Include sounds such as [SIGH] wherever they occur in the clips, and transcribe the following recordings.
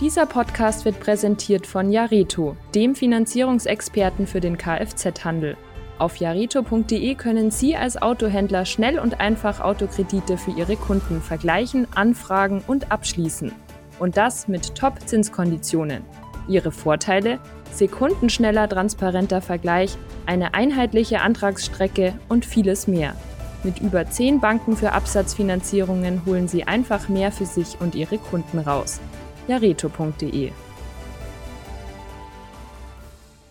Dieser Podcast wird präsentiert von Jareto, dem Finanzierungsexperten für den Kfz-Handel. Auf jareto.de können Sie als Autohändler schnell und einfach Autokredite für Ihre Kunden vergleichen, anfragen und abschließen. Und das mit Top-Zinskonditionen. Ihre Vorteile? Sekundenschneller transparenter Vergleich, eine einheitliche Antragsstrecke und vieles mehr. Mit über 10 Banken für Absatzfinanzierungen holen Sie einfach mehr für sich und Ihre Kunden raus. jareto.de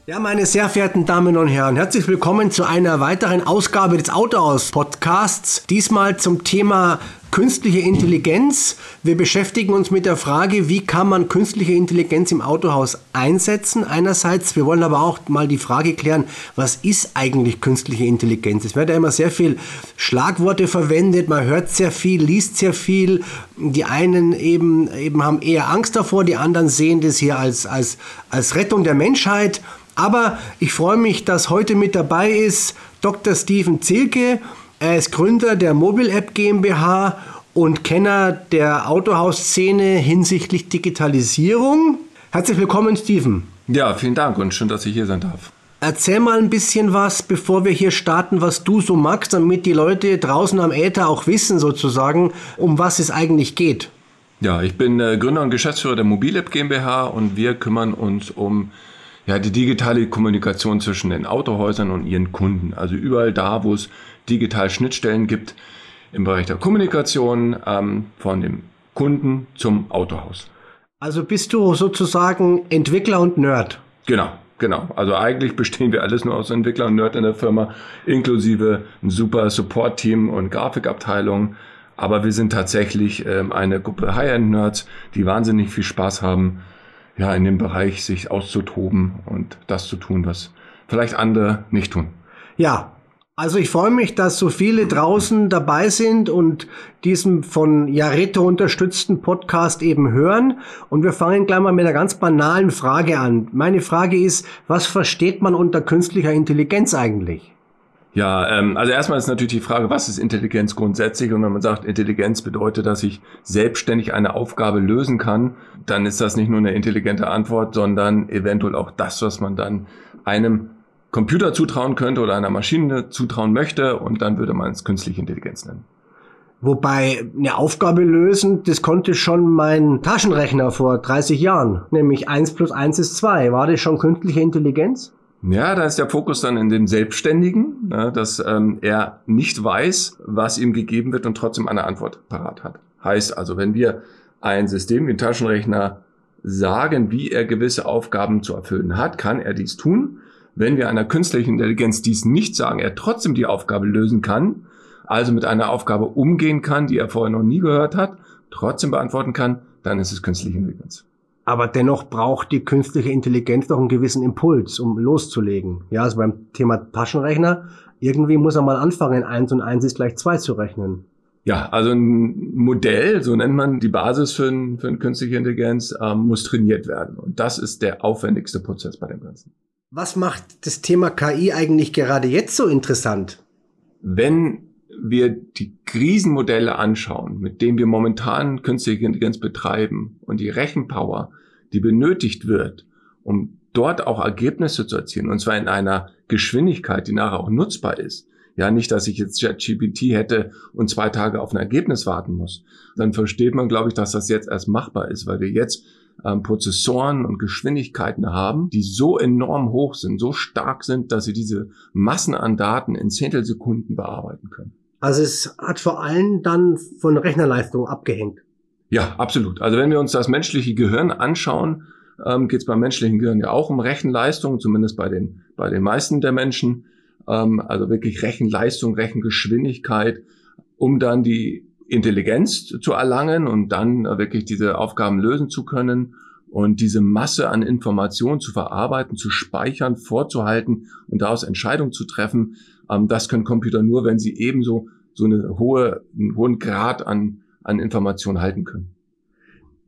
Ja, meine sehr verehrten Damen und Herren, herzlich willkommen zu einer weiteren Ausgabe des Autohaus Podcasts. Diesmal zum Thema künstliche Intelligenz. Wir beschäftigen uns mit der Frage, wie kann man künstliche Intelligenz im Autohaus einsetzen einerseits. Wir wollen aber auch mal die Frage klären, was ist eigentlich künstliche Intelligenz? Es werden ja immer sehr viel Schlagworte verwendet, man hört sehr viel, liest sehr viel. Die einen eben, eben haben eher Angst davor, die anderen sehen das hier als, als, als Rettung der Menschheit. Aber ich freue mich, dass heute mit dabei ist Dr. Steven Zilke. Er ist Gründer der Mobile App GmbH und Kenner der Autohausszene hinsichtlich Digitalisierung. Herzlich willkommen, Steven. Ja, vielen Dank und schön, dass ich hier sein darf. Erzähl mal ein bisschen was, bevor wir hier starten, was du so magst, damit die Leute draußen am Äther auch wissen, sozusagen, um was es eigentlich geht. Ja, ich bin äh, Gründer und Geschäftsführer der Mobile App GmbH und wir kümmern uns um ja, die digitale Kommunikation zwischen den Autohäusern und ihren Kunden. Also überall da, wo es digital Schnittstellen gibt im Bereich der Kommunikation ähm, von dem Kunden zum Autohaus. Also bist du sozusagen Entwickler und Nerd? Genau, genau. Also eigentlich bestehen wir alles nur aus Entwickler und Nerd in der Firma, inklusive ein super Support-Team und Grafikabteilung. Aber wir sind tatsächlich ähm, eine Gruppe High-End-Nerds, die wahnsinnig viel Spaß haben, ja, in dem Bereich sich auszutoben und das zu tun, was vielleicht andere nicht tun. Ja, also ich freue mich, dass so viele draußen dabei sind und diesen von Jareto unterstützten Podcast eben hören. Und wir fangen gleich mal mit einer ganz banalen Frage an. Meine Frage ist, was versteht man unter künstlicher Intelligenz eigentlich? Ja, ähm, also erstmal ist natürlich die Frage, was ist Intelligenz grundsätzlich? Und wenn man sagt, Intelligenz bedeutet, dass ich selbstständig eine Aufgabe lösen kann, dann ist das nicht nur eine intelligente Antwort, sondern eventuell auch das, was man dann einem Computer zutrauen könnte oder einer Maschine zutrauen möchte. Und dann würde man es künstliche Intelligenz nennen. Wobei eine Aufgabe lösen, das konnte schon mein Taschenrechner vor 30 Jahren, nämlich 1 plus 1 ist 2. War das schon künstliche Intelligenz? Ja, da ist der Fokus dann in dem Selbstständigen, ne, dass ähm, er nicht weiß, was ihm gegeben wird und trotzdem eine Antwort parat hat. Heißt also, wenn wir ein System wie ein Taschenrechner sagen, wie er gewisse Aufgaben zu erfüllen hat, kann er dies tun. Wenn wir einer künstlichen Intelligenz dies nicht sagen, er trotzdem die Aufgabe lösen kann, also mit einer Aufgabe umgehen kann, die er vorher noch nie gehört hat, trotzdem beantworten kann, dann ist es künstliche Intelligenz. Aber dennoch braucht die künstliche Intelligenz doch einen gewissen Impuls, um loszulegen. Ja, also beim Thema Taschenrechner, irgendwie muss er mal anfangen, eins und eins ist gleich zwei zu rechnen. Ja, also ein Modell, so nennt man die Basis für, ein, für eine künstliche Intelligenz, ähm, muss trainiert werden. Und das ist der aufwendigste Prozess bei dem Ganzen. Was macht das Thema KI eigentlich gerade jetzt so interessant? Wenn wir die Krisenmodelle anschauen, mit denen wir momentan künstliche Intelligenz betreiben und die Rechenpower, die benötigt wird, um dort auch Ergebnisse zu erzielen, und zwar in einer Geschwindigkeit, die nachher auch nutzbar ist. Ja, nicht, dass ich jetzt ChatGPT hätte und zwei Tage auf ein Ergebnis warten muss. Dann versteht man, glaube ich, dass das jetzt erst machbar ist, weil wir jetzt ähm, Prozessoren und Geschwindigkeiten haben, die so enorm hoch sind, so stark sind, dass sie diese Massen an Daten in Zehntelsekunden bearbeiten können. Also es hat vor allem dann von Rechnerleistung abgehängt. Ja, absolut. Also wenn wir uns das menschliche Gehirn anschauen, ähm, geht es beim menschlichen Gehirn ja auch um Rechenleistung, zumindest bei den, bei den meisten der Menschen. Ähm, also wirklich Rechenleistung, Rechengeschwindigkeit, um dann die Intelligenz zu erlangen und dann wirklich diese Aufgaben lösen zu können und diese Masse an Informationen zu verarbeiten, zu speichern, vorzuhalten und daraus Entscheidungen zu treffen. Ähm, das können Computer nur, wenn sie ebenso so eine hohe, einen hohen Grad an, an Informationen halten können.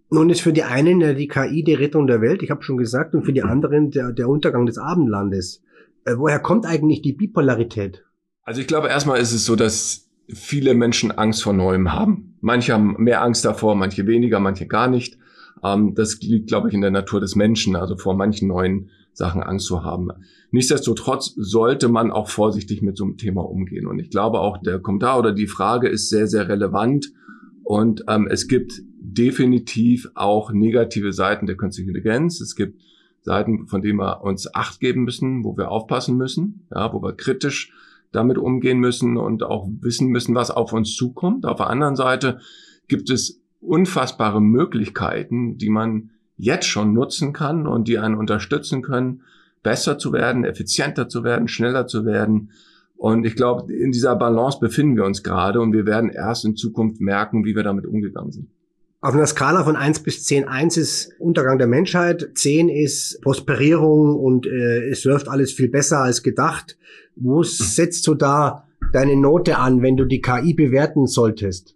Nun ist für die einen ja die KI die Rettung der Welt, ich habe schon gesagt, und für die anderen der, der Untergang des Abendlandes. Äh, woher kommt eigentlich die Bipolarität? Also ich glaube, erstmal ist es so, dass viele Menschen Angst vor Neuem haben. Manche haben mehr Angst davor, manche weniger, manche gar nicht. Ähm, das liegt, glaube ich, in der Natur des Menschen, also vor manchen neuen Sachen Angst zu haben. Nichtsdestotrotz sollte man auch vorsichtig mit so einem Thema umgehen. Und ich glaube auch, der Kommentar oder die Frage ist sehr, sehr relevant. Und ähm, es gibt definitiv auch negative Seiten der künstlichen Intelligenz. Es gibt Seiten, von denen wir uns Acht geben müssen, wo wir aufpassen müssen, ja, wo wir kritisch damit umgehen müssen und auch wissen müssen, was auf uns zukommt. Auf der anderen Seite gibt es unfassbare Möglichkeiten, die man jetzt schon nutzen kann und die einen unterstützen können, besser zu werden, effizienter zu werden, schneller zu werden. Und ich glaube, in dieser Balance befinden wir uns gerade und wir werden erst in Zukunft merken, wie wir damit umgegangen sind. Auf einer Skala von 1 bis 10, 1 ist Untergang der Menschheit, 10 ist Prosperierung und äh, es läuft alles viel besser als gedacht. Wo [CLEARS THROAT] setzt du da deine Note an, wenn du die KI bewerten solltest?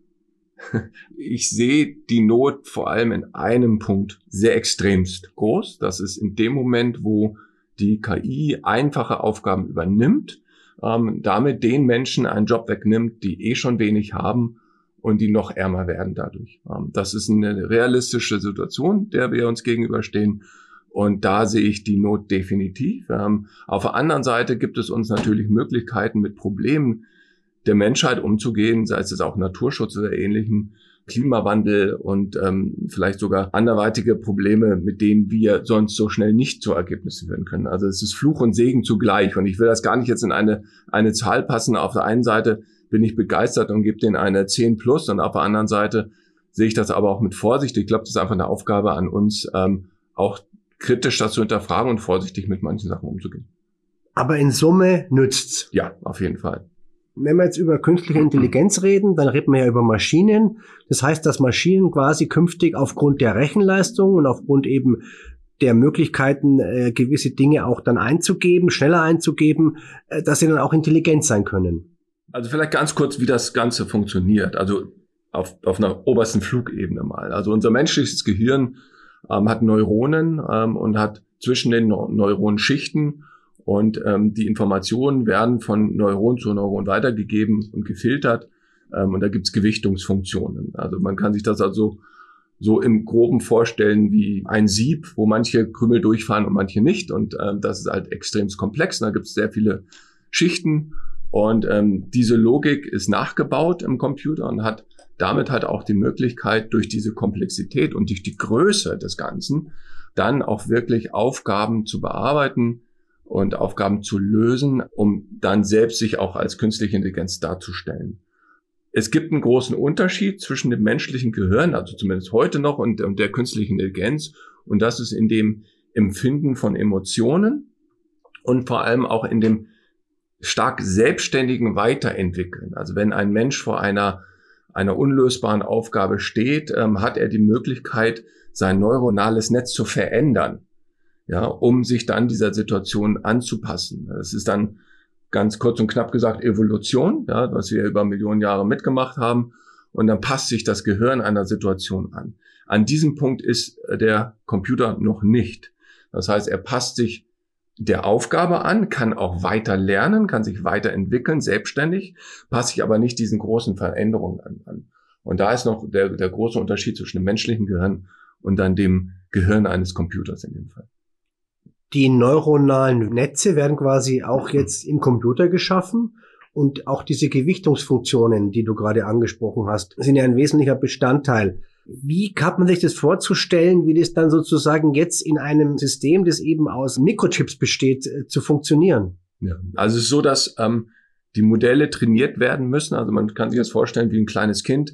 Ich sehe die Not vor allem in einem Punkt sehr extremst groß. Das ist in dem Moment, wo die KI einfache Aufgaben übernimmt, ähm, damit den Menschen einen Job wegnimmt, die eh schon wenig haben und die noch ärmer werden dadurch. Ähm, das ist eine realistische Situation, der wir uns gegenüberstehen. Und da sehe ich die Not definitiv. Ähm, auf der anderen Seite gibt es uns natürlich Möglichkeiten, mit Problemen der Menschheit umzugehen, sei es auch Naturschutz oder ähnlichen, Klimawandel und ähm, vielleicht sogar anderweitige Probleme, mit denen wir sonst so schnell nicht zu Ergebnissen führen können. Also es ist Fluch und Segen zugleich. Und ich will das gar nicht jetzt in eine, eine Zahl passen. Auf der einen Seite bin ich begeistert und gebe denen eine 10 plus und auf der anderen Seite sehe ich das aber auch mit Vorsicht. Ich glaube, das ist einfach eine Aufgabe an uns, ähm, auch kritisch das zu hinterfragen und vorsichtig mit manchen Sachen umzugehen. Aber in Summe nützt's. Ja, auf jeden Fall. Wenn wir jetzt über künstliche Intelligenz reden, dann reden wir ja über Maschinen. Das heißt, dass Maschinen quasi künftig aufgrund der Rechenleistung und aufgrund eben der Möglichkeiten, äh, gewisse Dinge auch dann einzugeben, schneller einzugeben, äh, dass sie dann auch intelligent sein können. Also vielleicht ganz kurz, wie das Ganze funktioniert. Also auf, auf einer obersten Flugebene mal. Also unser menschliches Gehirn ähm, hat Neuronen ähm, und hat zwischen den Neuronenschichten und ähm, die Informationen werden von Neuron zu Neuron weitergegeben und gefiltert. Ähm, und da gibt's Gewichtungsfunktionen. Also man kann sich das also so im Groben vorstellen wie ein Sieb, wo manche Krümel durchfahren und manche nicht. Und ähm, das ist halt extrem komplex. Und da gibt's sehr viele Schichten. Und ähm, diese Logik ist nachgebaut im Computer und hat damit halt auch die Möglichkeit, durch diese Komplexität und durch die Größe des Ganzen dann auch wirklich Aufgaben zu bearbeiten, und Aufgaben zu lösen, um dann selbst sich auch als künstliche Intelligenz darzustellen. Es gibt einen großen Unterschied zwischen dem menschlichen Gehirn, also zumindest heute noch, und, der künstlichen Intelligenz. Und das ist in dem Empfinden von Emotionen und vor allem auch in dem stark selbstständigen Weiterentwickeln. Also wenn ein Mensch vor einer, einer unlösbaren Aufgabe steht, ähm, hat er die Möglichkeit, sein neuronales Netz zu verändern ja, um sich dann dieser Situation anzupassen. Das ist dann ganz kurz und knapp gesagt Evolution, ja, was wir über Millionen Jahre mitgemacht haben. Und dann passt sich das Gehirn einer Situation an. An diesem Punkt ist der Computer noch nicht. Das heißt, er passt sich der Aufgabe an, kann auch weiter lernen, kann sich weiterentwickeln, selbstständig, passt sich aber nicht diesen großen Veränderungen an. Und da ist noch der, der große Unterschied zwischen dem menschlichen Gehirn und dann dem Gehirn eines Computers in dem Fall. Die neuronalen Netze werden quasi auch jetzt im Computer geschaffen. Und auch diese Gewichtungsfunktionen, die du gerade angesprochen hast, sind ja ein wesentlicher Bestandteil. Wie hat man sich das vorzustellen, wie das dann sozusagen jetzt in einem System, das eben aus Mikrochips besteht, äh, zu funktionieren? Ja, also es ist so, dass ähm, die Modelle trainiert werden müssen. Also man kann sich das vorstellen wie ein kleines Kind,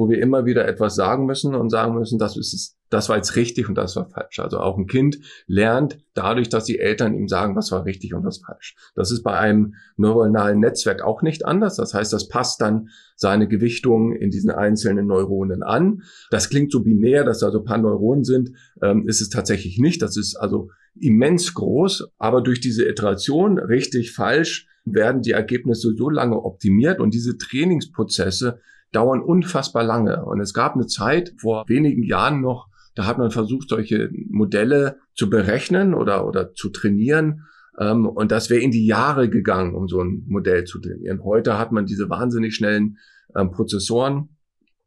wo wir immer wieder etwas sagen müssen und sagen müssen, das ist das war jetzt richtig und das war falsch. Also auch ein Kind lernt dadurch, dass die Eltern ihm sagen, was war richtig und was falsch. Das ist bei einem neuronalen Netzwerk auch nicht anders. Das heißt, das passt dann seine Gewichtung in diesen einzelnen Neuronen an. Das klingt so binär, dass da so ein paar Neuronen sind. Ähm, ist es tatsächlich nicht. Das ist also immens groß. Aber durch diese Iteration, richtig, falsch, werden die Ergebnisse so lange optimiert und diese Trainingsprozesse dauern unfassbar lange. Und es gab eine Zeit vor wenigen Jahren noch, da hat man versucht, solche Modelle zu berechnen oder, oder zu trainieren. Ähm, und das wäre in die Jahre gegangen, um so ein Modell zu trainieren. Heute hat man diese wahnsinnig schnellen ähm, Prozessoren,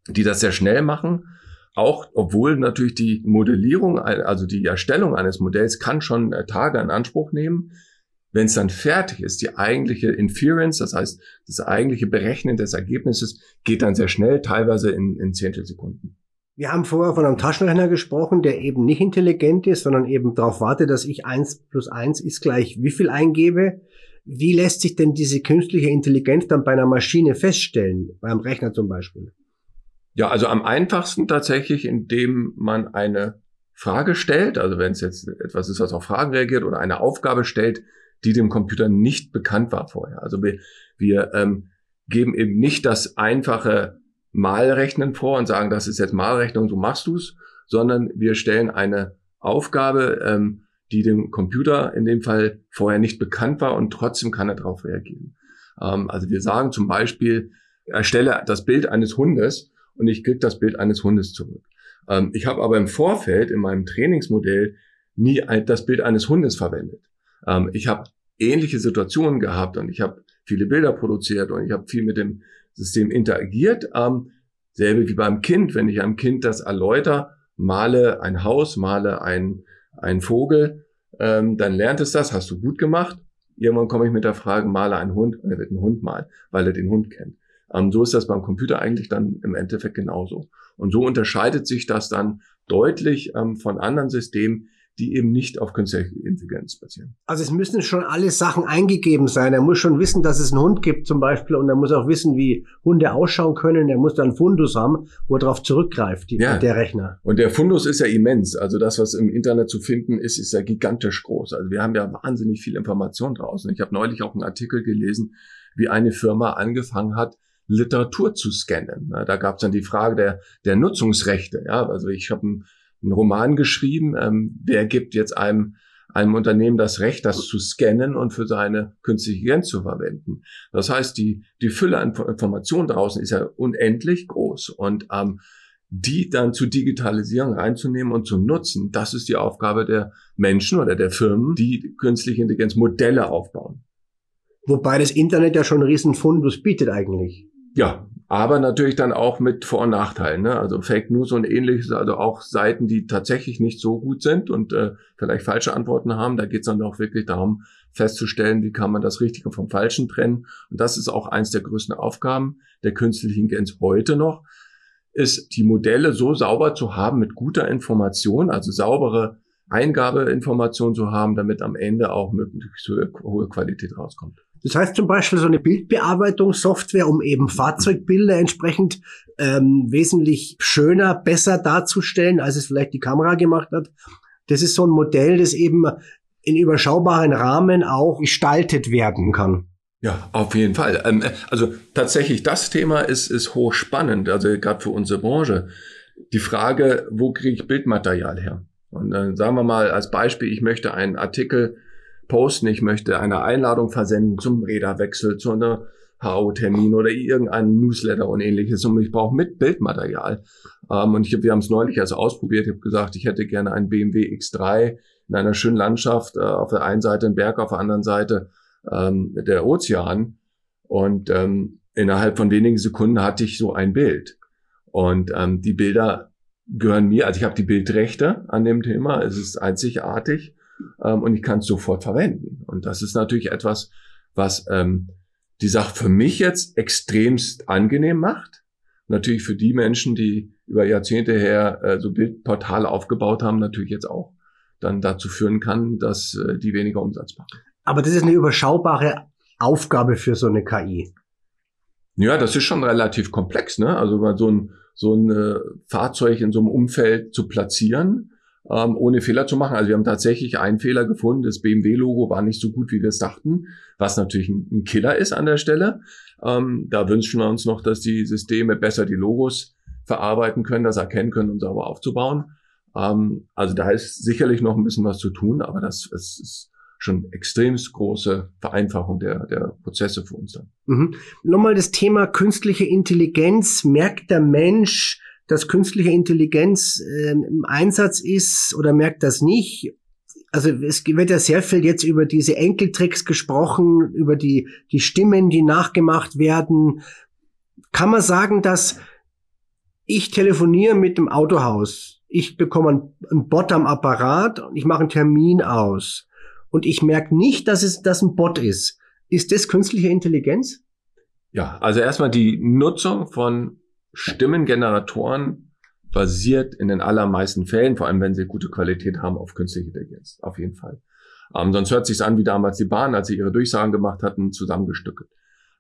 die das sehr schnell machen. auch, obwohl natürlich die Modellierung, also die Erstellung eines Modells kann schon äh, Tage in Anspruch nehmen. Wenn es dann fertig ist, die eigentliche Inference, das heißt, das eigentliche Berechnen des Ergebnisses geht dann sehr schnell, teilweise in, in Zehntelsekunden. Wir haben vorher von einem Taschenrechner gesprochen, der eben nicht intelligent ist, sondern eben darauf wartet, dass ich eins plus eins ist gleich wie viel eingebe. Wie lässt sich denn diese künstliche Intelligenz dann bei einer Maschine feststellen, beim Rechner zum Beispiel? Ja, also am einfachsten tatsächlich, indem man eine Frage stellt, also wenn es jetzt etwas ist, was auf Fragen reagiert oder eine Aufgabe stellt, die dem Computer nicht bekannt war vorher. Also wir, wir ähm, geben eben nicht das einfache Malrechnen vor und sagen, das ist jetzt Malrechnung, so machst du's, sondern wir stellen eine Aufgabe, ähm, die dem Computer in dem Fall vorher nicht bekannt war und trotzdem kann er darauf reagieren. Ähm, also wir sagen zum Beispiel, erstelle das Bild eines Hundes und ich kriege das Bild eines Hundes zurück. Ähm, ich habe aber im Vorfeld in meinem Trainingsmodell nie ein, das Bild eines Hundes verwendet. Ähm, ich habe ähnliche Situationen gehabt und ich habe viele Bilder produziert und ich habe viel mit dem System interagiert. Ähm, selbe wie beim Kind, wenn ich einem Kind das erläutere, male ein Haus, male ein, ein Vogel, ähm, dann lernt es das, hast du gut gemacht. Irgendwann komme ich mit der Frage, male einen Hund, er wird einen Hund malen, weil er den Hund kennt. Ähm, so ist das beim Computer eigentlich dann im Endeffekt genauso. Und so unterscheidet sich das dann deutlich ähm, von anderen Systemen, die eben nicht auf künstliche Intelligenz basieren. Also es müssen schon alle Sachen eingegeben sein. Er muss schon wissen, dass es einen Hund gibt zum Beispiel und er muss auch wissen, wie Hunde ausschauen können. Er muss dann Fundus haben, wo er darauf zurückgreift, die, ja. der Rechner. Und der Fundus ist ja immens. Also das, was im Internet zu finden ist, ist ja gigantisch groß. Also wir haben ja wahnsinnig viel Information draußen. Ich habe neulich auch einen Artikel gelesen, wie eine Firma angefangen hat, Literatur zu scannen. Da gab es dann die Frage der, der Nutzungsrechte. Ja, also ich habe einen einen Roman geschrieben. Ähm, wer gibt jetzt einem einem Unternehmen das Recht, das zu scannen und für seine künstliche Intelligenz zu verwenden. Das heißt, die, die Fülle an Informationen draußen ist ja unendlich groß und ähm, die dann zu digitalisieren, reinzunehmen und zu nutzen, das ist die Aufgabe der Menschen oder der Firmen, die künstliche Intelligenz Modelle aufbauen. Wobei das Internet ja schon einen riesen Fundus bietet eigentlich. Ja, aber natürlich dann auch mit Vor- und Nachteilen. Ne? Also Fake News und ähnliches, also auch Seiten, die tatsächlich nicht so gut sind und äh, vielleicht falsche Antworten haben. Da geht es dann auch wirklich darum, festzustellen, wie kann man das Richtige vom Falschen trennen. Und das ist auch eins der größten Aufgaben der künstlichen Intelligenz heute noch, ist die Modelle so sauber zu haben mit guter Information, also saubere Eingabeinformation zu haben, damit am Ende auch möglichst hohe Qualität rauskommt. Das heißt zum Beispiel so eine Bildbearbeitungssoftware, um eben Fahrzeugbilder entsprechend ähm, wesentlich schöner, besser darzustellen, als es vielleicht die Kamera gemacht hat. Das ist so ein Modell, das eben in überschaubaren Rahmen auch gestaltet werden kann. Ja, auf jeden Fall. Ähm, also tatsächlich, das Thema ist, ist hochspannend, also gerade für unsere Branche. Die Frage, wo kriege ich Bildmaterial her? Und dann sagen wir mal als Beispiel, ich möchte einen Artikel posten, ich möchte eine Einladung versenden zum Räderwechsel, zu einer HO-Termin oder irgendeinen Newsletter und ähnliches und ich brauche mit Bildmaterial. Ähm, und ich hab, wir haben es neulich erst ausprobiert. Ich habe gesagt, ich hätte gerne einen BMW X3 in einer schönen Landschaft, äh, auf der einen Seite ein Berg, auf der anderen Seite ähm, der Ozean. Und ähm, innerhalb von wenigen Sekunden hatte ich so ein Bild. Und ähm, die Bilder gehören mir, also ich habe die Bildrechte an dem Thema, es ist einzigartig ähm, und ich kann es sofort verwenden. Und das ist natürlich etwas, was ähm, die Sache für mich jetzt extremst angenehm macht. Natürlich für die Menschen, die über Jahrzehnte her äh, so Bildportale aufgebaut haben, natürlich jetzt auch dann dazu führen kann, dass äh, die weniger Umsatz machen. Aber das ist eine überschaubare Aufgabe für so eine KI. Ja, das ist schon relativ komplex, ne? Also so ein, so ein äh, Fahrzeug in so einem Umfeld zu platzieren, ähm, ohne Fehler zu machen. Also wir haben tatsächlich einen Fehler gefunden. Das BMW-Logo war nicht so gut, wie wir es dachten, was natürlich ein, ein Killer ist an der Stelle. Ähm, da wünschen wir uns noch, dass die Systeme besser die Logos verarbeiten können, das erkennen können, um sauber aufzubauen. Ähm, also da ist sicherlich noch ein bisschen was zu tun, aber das, das ist schon extremst große Vereinfachung der, der Prozesse für uns dann. Mhm. Nochmal das Thema künstliche Intelligenz. Merkt der Mensch, dass künstliche Intelligenz äh, im Einsatz ist oder merkt das nicht? Also es wird ja sehr viel jetzt über diese Enkeltricks gesprochen, über die, die Stimmen, die nachgemacht werden. Kann man sagen, dass ich telefoniere mit dem Autohaus. Ich bekomme einen Bot am Apparat und ich mache einen Termin aus. Und ich merke nicht, dass es das ein Bot ist. Ist das künstliche Intelligenz? Ja, also erstmal die Nutzung von Stimmengeneratoren basiert in den allermeisten Fällen, vor allem wenn sie gute Qualität haben, auf künstliche Intelligenz. Auf jeden Fall. Ähm, sonst hört sich an wie damals die Bahn, als sie ihre Durchsagen gemacht hatten, zusammengestückelt.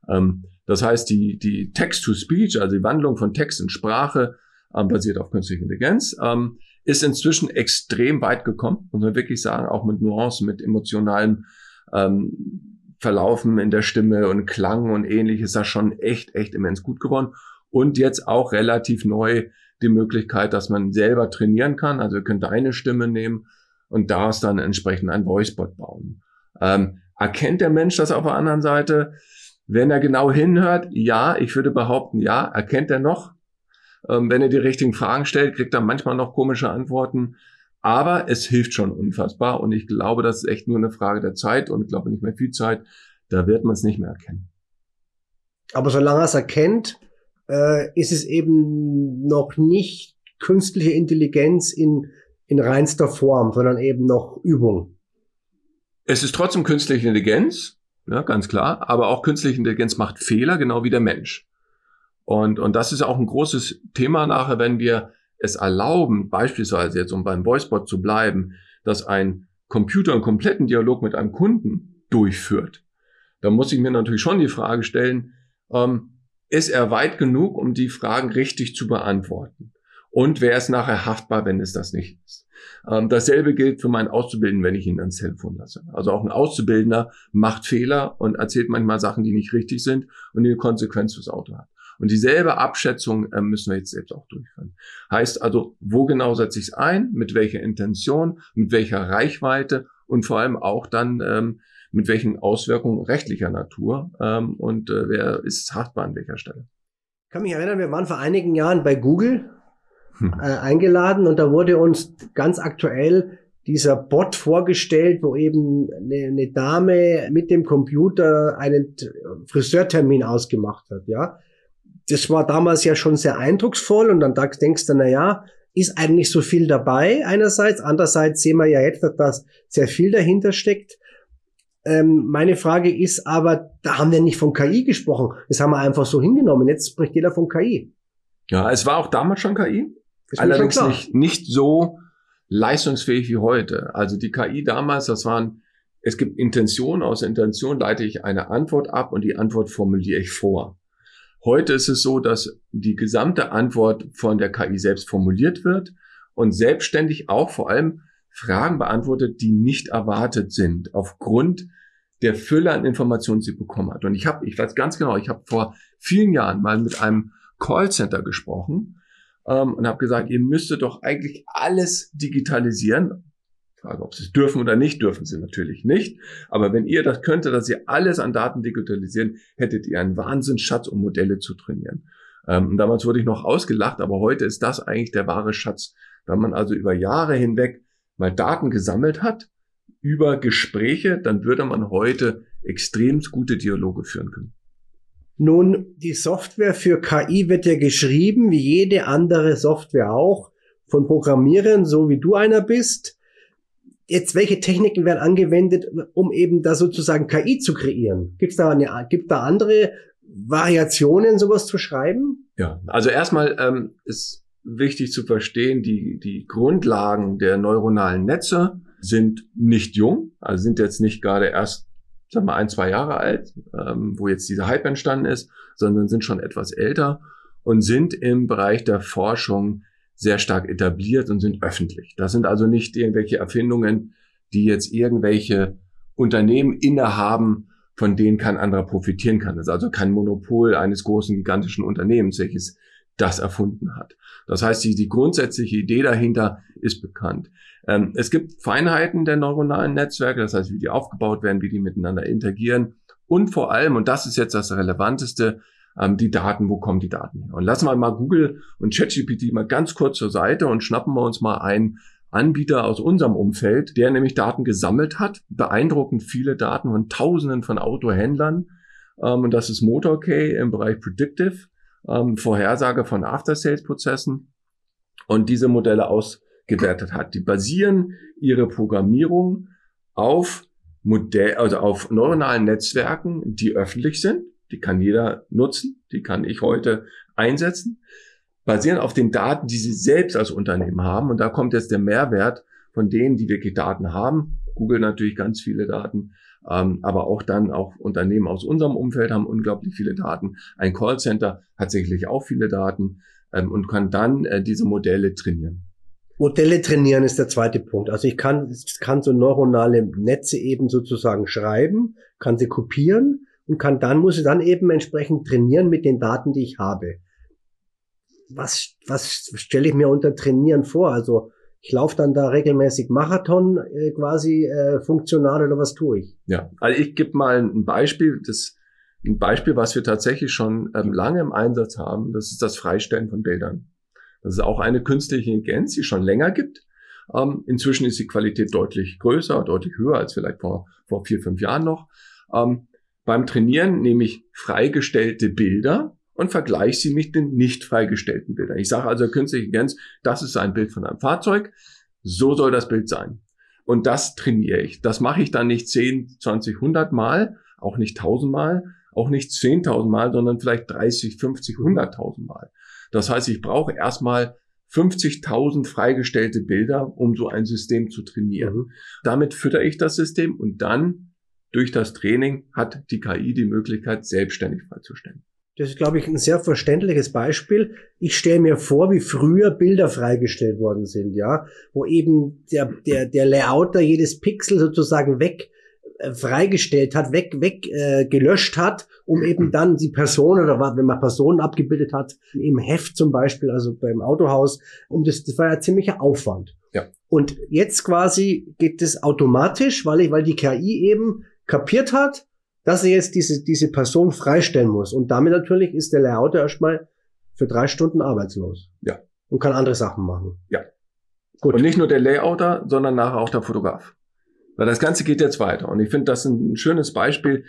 Ähm, das heißt, die, die Text-to-Speech, also die Wandlung von Text in Sprache, ähm, basiert auf künstlicher Intelligenz, ähm, ist inzwischen extrem weit gekommen, muss man wirklich sagen, auch mit Nuancen, mit emotionalen ähm, Verlaufen in der Stimme und Klang und ähnliches, ist das schon echt, echt immens gut geworden. Und jetzt auch relativ neu die Möglichkeit, dass man selber trainieren kann. Also ihr könnt eine Stimme nehmen und daraus dann entsprechend ein Voicebot bauen. Ähm, erkennt der Mensch das auf der anderen Seite? Wenn er genau hinhört, ja, ich würde behaupten, ja, erkennt er noch. Ähm, wenn er die richtigen Fragen stellt, kriegt er manchmal noch komische Antworten. Aber es hilft schon unfassbar. Und ich glaube, das ist echt nur eine Frage der Zeit und ich glaube nicht mehr viel Zeit. Da wird man es nicht mehr erkennen. Aber solange er es erkennt, äh, ist es eben noch nicht künstliche Intelligenz in, in reinster Form, sondern eben noch Übung. Es ist trotzdem künstliche Intelligenz, ja, ganz klar, aber auch künstliche Intelligenz macht Fehler, genau wie der Mensch. Und, und das ist auch ein großes Thema nachher, wenn wir es erlauben, beispielsweise jetzt, um beim Voicebot zu bleiben, dass ein Computer einen kompletten Dialog mit einem Kunden durchführt. Da muss ich mir natürlich schon die Frage stellen, ähm, ist er weit genug, um die Fragen richtig zu beantworten? Und wer ist nachher haftbar, wenn es das nicht ist? Ähm, dasselbe gilt für meinen Auszubildenden, wenn ich ihn ans Telefon lasse. Also auch ein Auszubildender macht Fehler und erzählt manchmal Sachen, die nicht richtig sind und eine Konsequenz fürs Auto hat. Und dieselbe Abschätzung äh, müssen wir jetzt selbst auch durchführen. Heißt also, wo genau setze ich es ein, mit welcher Intention, mit welcher Reichweite und vor allem auch dann, ähm, mit welchen Auswirkungen rechtlicher Natur ähm, und äh, wer ist haftbar an welcher Stelle. Ich kann mich erinnern, wir waren vor einigen Jahren bei Google hm. äh, eingeladen und da wurde uns ganz aktuell dieser Bot vorgestellt, wo eben eine, eine Dame mit dem Computer einen Friseurtermin ausgemacht hat, ja. Das war damals ja schon sehr eindrucksvoll und dann denkst du, na ja, ist eigentlich so viel dabei einerseits, andererseits sehen wir ja jetzt, dass da sehr viel dahinter steckt. Ähm, meine Frage ist aber, da haben wir nicht von KI gesprochen. Das haben wir einfach so hingenommen. Jetzt spricht jeder von KI. Ja, es war auch damals schon KI. Allerdings nicht, nicht so leistungsfähig wie heute. Also die KI damals, das waren, es gibt Intention, aus Intention leite ich eine Antwort ab und die Antwort formuliere ich vor. Heute ist es so, dass die gesamte Antwort von der KI selbst formuliert wird und selbstständig auch vor allem Fragen beantwortet, die nicht erwartet sind, aufgrund der Fülle an Informationen, die sie bekommen hat. Und ich habe, ich weiß ganz genau, ich habe vor vielen Jahren mal mit einem Callcenter gesprochen ähm, und habe gesagt, ihr müsstet doch eigentlich alles digitalisieren. Frage, ob sie es dürfen oder nicht, dürfen sie natürlich nicht. Aber wenn ihr das könntet, dass ihr alles an Daten digitalisieren, hättet ihr einen Wahnsinnsschatz, um Modelle zu trainieren. Ähm, damals wurde ich noch ausgelacht, aber heute ist das eigentlich der wahre Schatz. Wenn man also über Jahre hinweg mal Daten gesammelt hat über Gespräche, dann würde man heute extrem gute Dialoge führen können. Nun, die Software für KI wird ja geschrieben, wie jede andere Software auch, von Programmierern, so wie du einer bist. Jetzt, welche Techniken werden angewendet, um eben da sozusagen KI zu kreieren? Gibt es da, eine, gibt da andere Variationen, sowas zu schreiben? Ja, also erstmal ähm, ist wichtig zu verstehen, die, die Grundlagen der neuronalen Netze sind nicht jung, also sind jetzt nicht gerade erst, sagen wir, ein, zwei Jahre alt, ähm, wo jetzt dieser Hype entstanden ist, sondern sind schon etwas älter und sind im Bereich der Forschung sehr stark etabliert und sind öffentlich. Das sind also nicht irgendwelche Erfindungen, die jetzt irgendwelche Unternehmen innehaben, von denen kein anderer profitieren kann. Das ist also kein Monopol eines großen, gigantischen Unternehmens, welches das erfunden hat. Das heißt, die, die grundsätzliche Idee dahinter ist bekannt. Ähm, es gibt Feinheiten der neuronalen Netzwerke, das heißt, wie die aufgebaut werden, wie die miteinander interagieren und vor allem, und das ist jetzt das Relevanteste, ähm, die Daten, wo kommen die Daten her? Und lassen wir mal Google und ChatGPT mal ganz kurz zur Seite und schnappen wir uns mal einen Anbieter aus unserem Umfeld, der nämlich Daten gesammelt hat, beeindruckend viele Daten von Tausenden von Autohändlern. Ähm, und das ist MotorK im Bereich Predictive ähm, Vorhersage von After-Sales-Prozessen und diese Modelle ausgewertet hat. Die basieren ihre Programmierung auf Modell, also auf neuronalen Netzwerken, die öffentlich sind. Die kann jeder nutzen. Die kann ich heute einsetzen. Basieren auf den Daten, die sie selbst als Unternehmen haben. Und da kommt jetzt der Mehrwert von denen, die wirklich Daten haben. Google natürlich ganz viele Daten. Ähm, aber auch dann auch Unternehmen aus unserem Umfeld haben unglaublich viele Daten. Ein Callcenter hat sicherlich auch viele Daten ähm, und kann dann äh, diese Modelle trainieren. Modelle trainieren ist der zweite Punkt. Also ich kann, ich kann so neuronale Netze eben sozusagen schreiben, kann sie kopieren und kann dann, muss ich dann eben entsprechend trainieren mit den Daten, die ich habe. Was, was stelle ich mir unter Trainieren vor? Also ich laufe dann da regelmäßig Marathon äh, quasi äh, funktional oder was tue ich? Ja, also ich gebe mal ein Beispiel, das ein Beispiel, was wir tatsächlich schon ähm, lange im Einsatz haben, das ist das Freistellen von Bildern. Das ist auch eine künstliche Intelligenz, die schon länger gibt. Ähm, inzwischen ist die Qualität deutlich größer, deutlich höher als vielleicht vor, vor vier, fünf Jahren noch. Ähm, beim Trainieren nehme ich freigestellte Bilder und vergleiche sie mit den nicht freigestellten Bildern. Ich sage also künstliche Intelligenz, das ist ein Bild von einem Fahrzeug, so soll das Bild sein. Und das trainiere ich. Das mache ich dann nicht 10, 20, 100 Mal, auch nicht 1000 Mal, auch nicht 10.000 Mal, sondern vielleicht 30, 50, 100.000 Mal. Das heißt, ich brauche erstmal 50.000 freigestellte Bilder, um so ein System zu trainieren. Mhm. Damit fütter ich das System und dann durch das Training hat die KI die Möglichkeit, selbstständig freizustellen. Das ist, glaube ich, ein sehr verständliches Beispiel. Ich stelle mir vor, wie früher Bilder freigestellt worden sind, ja, wo eben der, der, der Layouter jedes Pixel sozusagen weg äh, freigestellt hat, weg, weg äh, gelöscht hat, um eben dann die Person oder wenn man Personen abgebildet hat, im Heft zum Beispiel, also beim Autohaus, um das, das war ja ziemlicher Aufwand. Ja. Und jetzt quasi geht das automatisch, weil ich, weil die KI eben kapiert hat, dass er jetzt diese, diese Person freistellen muss. Und damit natürlich ist der Layouter erstmal für drei Stunden arbeitslos. Ja. Und kann andere Sachen machen. Ja. Gut. Und nicht nur der Layouter, sondern nachher auch der Fotograf. Weil das Ganze geht jetzt weiter. Und ich finde das ein schönes Beispiel.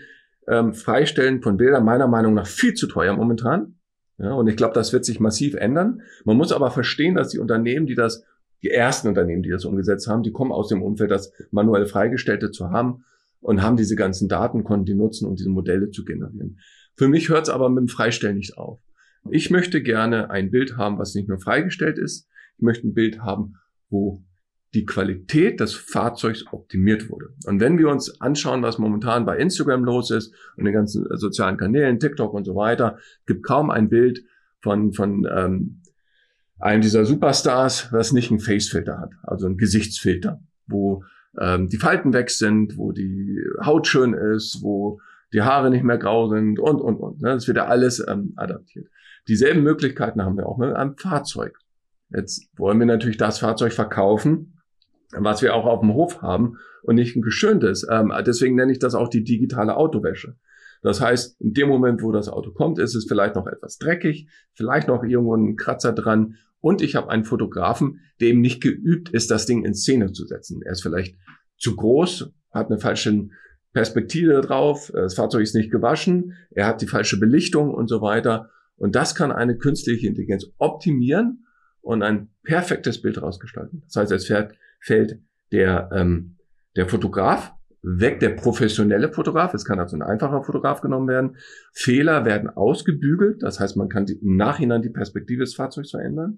Ähm, Freistellen von Bildern meiner Meinung nach viel zu teuer momentan. Ja, und ich glaube, das wird sich massiv ändern. Man muss aber verstehen, dass die Unternehmen, die das, die ersten Unternehmen, die das umgesetzt haben, die kommen aus dem Umfeld, das manuell Freigestellte zu haben und haben diese ganzen Daten, konnten die nutzen, um diese Modelle zu generieren. Für mich hört es aber mit dem Freistellen nicht auf. Ich möchte gerne ein Bild haben, was nicht nur freigestellt ist. Ich möchte ein Bild haben, wo die Qualität des Fahrzeugs optimiert wurde. Und wenn wir uns anschauen, was momentan bei Instagram los ist und den ganzen äh, sozialen Kanälen, TikTok und so weiter, gibt kaum ein Bild von, von ähm, einem dieser Superstars, was nicht einen Facefilter hat, also ein Gesichtsfilter, wo ähm, die Falten weg sind, wo die Haut schön ist, wo die Haare nicht mehr grau sind und, und, und. Ne? Das wird ja alles ähm, adaptiert. Dieselben Möglichkeiten haben wir auch mit einem Fahrzeug. Jetzt wollen wir natürlich das Fahrzeug verkaufen, was wir auch auf dem Hof haben und nicht ein geschöntes. Ähm, deswegen nenne ich das auch die digitale Autowäsche. Das heißt, in dem Moment, wo das Auto kommt, ist es vielleicht noch etwas dreckig, vielleicht noch irgendwo ein Kratzer dran und ich habe einen Fotografen, der eben nicht geübt ist, das Ding in Szene zu setzen. Er ist vielleicht zu groß, hat eine falsche Perspektive drauf, das Fahrzeug ist nicht gewaschen, er hat die falsche Belichtung und so weiter. Und das kann eine künstliche Intelligenz optimieren und ein perfektes Bild rausgestalten. Das heißt, es fährt, fällt der, ähm, der Fotograf weg, der professionelle Fotograf, es kann also ein einfacher Fotograf genommen werden. Fehler werden ausgebügelt, das heißt, man kann im Nachhinein die Perspektive des Fahrzeugs verändern.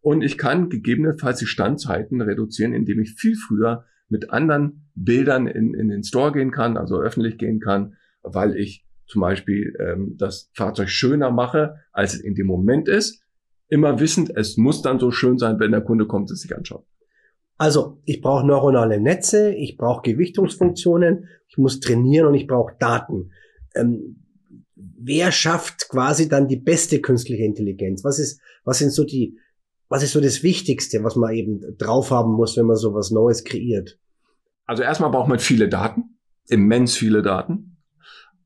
Und ich kann gegebenenfalls die Standzeiten reduzieren, indem ich viel früher mit anderen Bildern in, in den Store gehen kann, also öffentlich gehen kann, weil ich zum Beispiel ähm, das Fahrzeug schöner mache, als es in dem Moment ist. Immer wissend, es muss dann so schön sein, wenn der Kunde kommt, es sich anschaut. Also ich brauche neuronale Netze, ich brauche Gewichtungsfunktionen, ich muss trainieren und ich brauche Daten. Ähm, wer schafft quasi dann die beste künstliche Intelligenz? Was ist, was sind so die, was ist so das Wichtigste, was man eben drauf haben muss, wenn man so was Neues kreiert? Also erstmal braucht man viele Daten, immens viele Daten.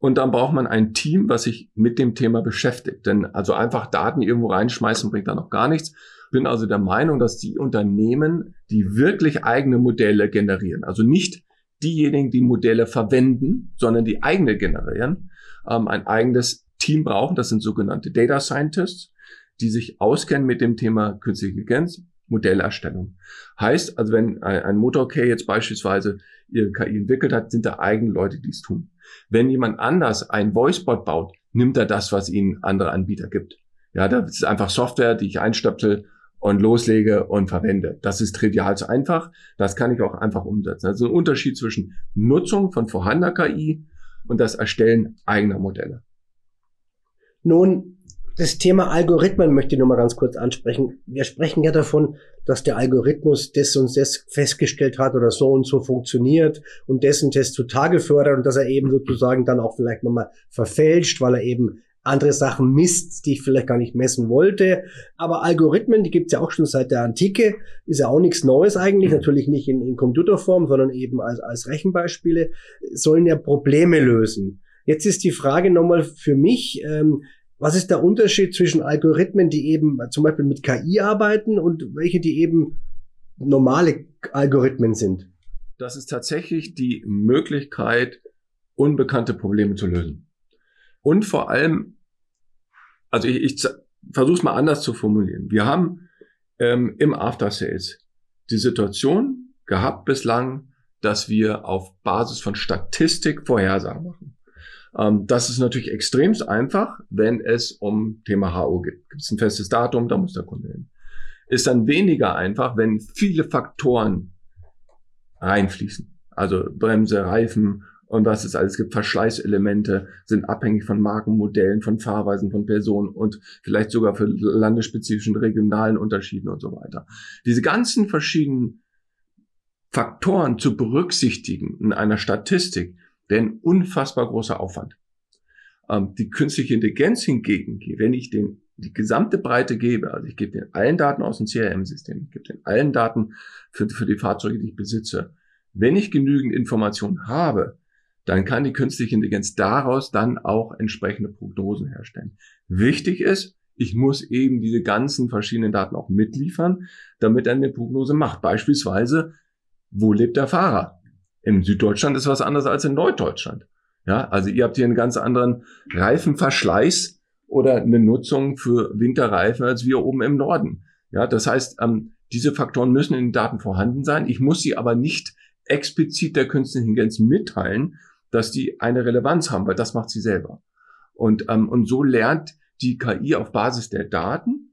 Und dann braucht man ein Team, was sich mit dem Thema beschäftigt. Denn also einfach Daten irgendwo reinschmeißen bringt da noch gar nichts. Bin also der Meinung, dass die Unternehmen, die wirklich eigene Modelle generieren, also nicht diejenigen, die Modelle verwenden, sondern die eigene generieren, ähm, ein eigenes Team brauchen, das sind sogenannte Data Scientists, die sich auskennen mit dem Thema künstliche Intelligenz, Modellerstellung. Heißt, also wenn ein Motor-Okay jetzt beispielsweise ihre KI entwickelt hat, sind da eigene Leute, die es tun. Wenn jemand anders ein Voicebot baut, nimmt er das, was ihnen andere Anbieter gibt. Ja, das ist einfach Software, die ich einstöpsel und loslege und verwende. Das ist trivial zu einfach. Das kann ich auch einfach umsetzen. Also ein Unterschied zwischen Nutzung von vorhandener KI und das Erstellen eigener Modelle. Nun, das Thema Algorithmen möchte ich nur mal ganz kurz ansprechen. Wir sprechen ja davon, dass der Algorithmus das und das festgestellt hat oder so und so funktioniert und dessen Test zutage fördert und dass er eben sozusagen dann auch vielleicht nochmal verfälscht, weil er eben andere Sachen misst, die ich vielleicht gar nicht messen wollte. Aber Algorithmen, die gibt's ja auch schon seit der Antike, ist ja auch nichts Neues eigentlich, natürlich nicht in, in Computerform, sondern eben als, als Rechenbeispiele, sollen ja Probleme lösen. Jetzt ist die Frage nochmal für mich, ähm, was ist der Unterschied zwischen Algorithmen, die eben zum Beispiel mit KI arbeiten und welche, die eben normale Algorithmen sind? Das ist tatsächlich die Möglichkeit, unbekannte Probleme zu lösen. Und vor allem, also ich, ich versuche es mal anders zu formulieren. Wir haben ähm, im After Sales die Situation gehabt bislang, dass wir auf Basis von Statistik Vorhersagen machen. Ähm, das ist natürlich extremst einfach, wenn es um Thema HO geht. Gibt es ein festes Datum, da muss der Kunde hin. Ist dann weniger einfach, wenn viele Faktoren reinfließen. Also Bremse, Reifen und was es alles gibt, Verschleißelemente sind abhängig von Markenmodellen, von Fahrweisen, von Personen und vielleicht sogar für landesspezifischen regionalen Unterschieden und so weiter. Diese ganzen verschiedenen Faktoren zu berücksichtigen in einer Statistik wäre ein unfassbar großer Aufwand. Ähm, die künstliche Intelligenz hingegen, wenn ich den die gesamte Breite gebe, also ich gebe den allen Daten aus dem CRM-System, ich gebe den allen Daten für, für die Fahrzeuge, die ich besitze, wenn ich genügend Informationen habe, dann kann die künstliche Intelligenz daraus dann auch entsprechende Prognosen herstellen. Wichtig ist, ich muss eben diese ganzen verschiedenen Daten auch mitliefern, damit er eine Prognose macht. Beispielsweise, wo lebt der Fahrer? In Süddeutschland ist was anderes als in Norddeutschland. Ja, also ihr habt hier einen ganz anderen Reifenverschleiß oder eine Nutzung für Winterreifen als wir oben im Norden. Ja, das heißt, ähm, diese Faktoren müssen in den Daten vorhanden sein. Ich muss sie aber nicht explizit der künstlichen Intelligenz mitteilen, dass die eine Relevanz haben, weil das macht sie selber. Und, ähm, und so lernt die KI auf Basis der Daten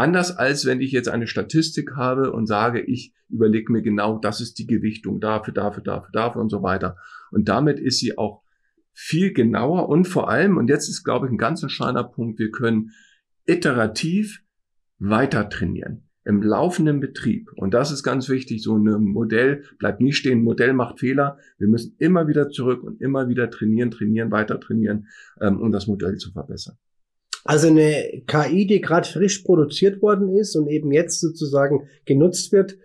Anders als wenn ich jetzt eine Statistik habe und sage, ich überlege mir genau, das ist die Gewichtung dafür, dafür, dafür, dafür und so weiter. Und damit ist sie auch viel genauer und vor allem, und jetzt ist, glaube ich, ein ganz entscheidender Punkt, wir können iterativ weiter trainieren im laufenden Betrieb. Und das ist ganz wichtig. So ein Modell bleibt nie stehen. Ein Modell macht Fehler. Wir müssen immer wieder zurück und immer wieder trainieren, trainieren, weiter trainieren, ähm, um das Modell zu verbessern. Also eine KI, die gerade frisch produziert worden ist und eben jetzt sozusagen genutzt wird,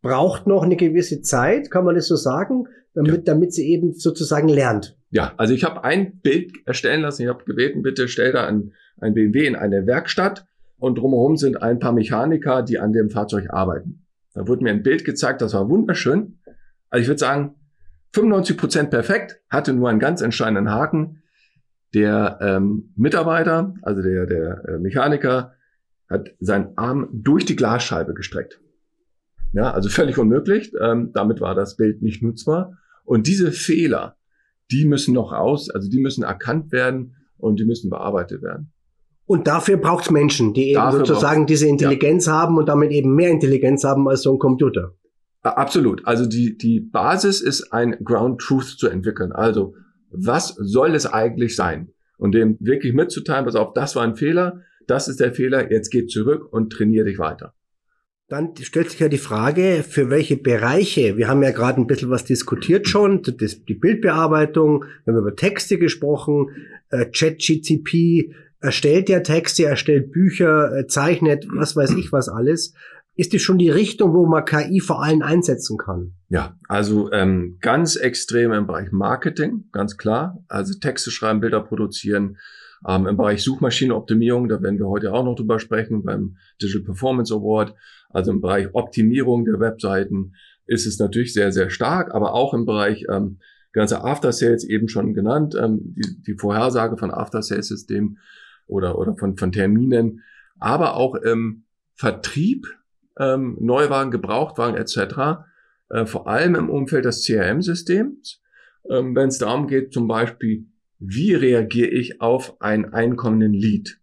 braucht noch eine gewisse Zeit, kann man das so sagen, damit, ja. damit sie eben sozusagen lernt. Ja, also ich habe ein Bild erstellen lassen. Ich habe gebeten, bitte stell da ein, ein BMW in eine Werkstatt und drumherum sind ein paar Mechaniker, die an dem Fahrzeug arbeiten. Da wurde mir ein Bild gezeigt, das war wunderschön. Also ich würde sagen, 95 Prozent perfekt, hatte nur einen ganz entscheidenden Haken. Der ähm, Mitarbeiter, also der, der äh, Mechaniker, hat seinen Arm durch die Glasscheibe gestreckt. Ja, also völlig unmöglich. Ähm, damit war das Bild nicht nutzbar. Und diese Fehler, die müssen noch raus, also die müssen erkannt werden und die müssen bearbeitet werden. Und dafür braucht es Menschen, die eben dafür sozusagen diese Intelligenz ja. haben und damit eben mehr Intelligenz haben als so ein Computer. Absolut. Also die, die Basis ist ein Ground Truth zu entwickeln. Also was soll es eigentlich sein? Und dem wirklich mitzuteilen, pass auf, das war ein Fehler, das ist der Fehler, jetzt geh zurück und trainier dich weiter. Dann stellt sich ja die Frage, für welche Bereiche, wir haben ja gerade ein bisschen was diskutiert schon, das, die Bildbearbeitung, wir haben über Texte gesprochen, äh, ChatGCP erstellt ja Texte, erstellt Bücher, zeichnet, was weiß ich was alles. Ist das schon die Richtung, wo man KI vor allem einsetzen kann? Ja, also ähm, ganz extrem im Bereich Marketing, ganz klar. Also Texte schreiben, Bilder produzieren. Ähm, Im Bereich Suchmaschinenoptimierung, da werden wir heute auch noch drüber sprechen beim Digital Performance Award. Also im Bereich Optimierung der Webseiten ist es natürlich sehr, sehr stark, aber auch im Bereich ähm, ganze After Sales eben schon genannt, ähm, die, die Vorhersage von After Sales Systemen oder, oder von, von Terminen, aber auch im Vertrieb, ähm, Neuwagen, Gebrauchtwagen etc., äh, vor allem im Umfeld des CRM-Systems, ähm, wenn es darum geht, zum Beispiel, wie reagiere ich auf einen einkommenden Lead?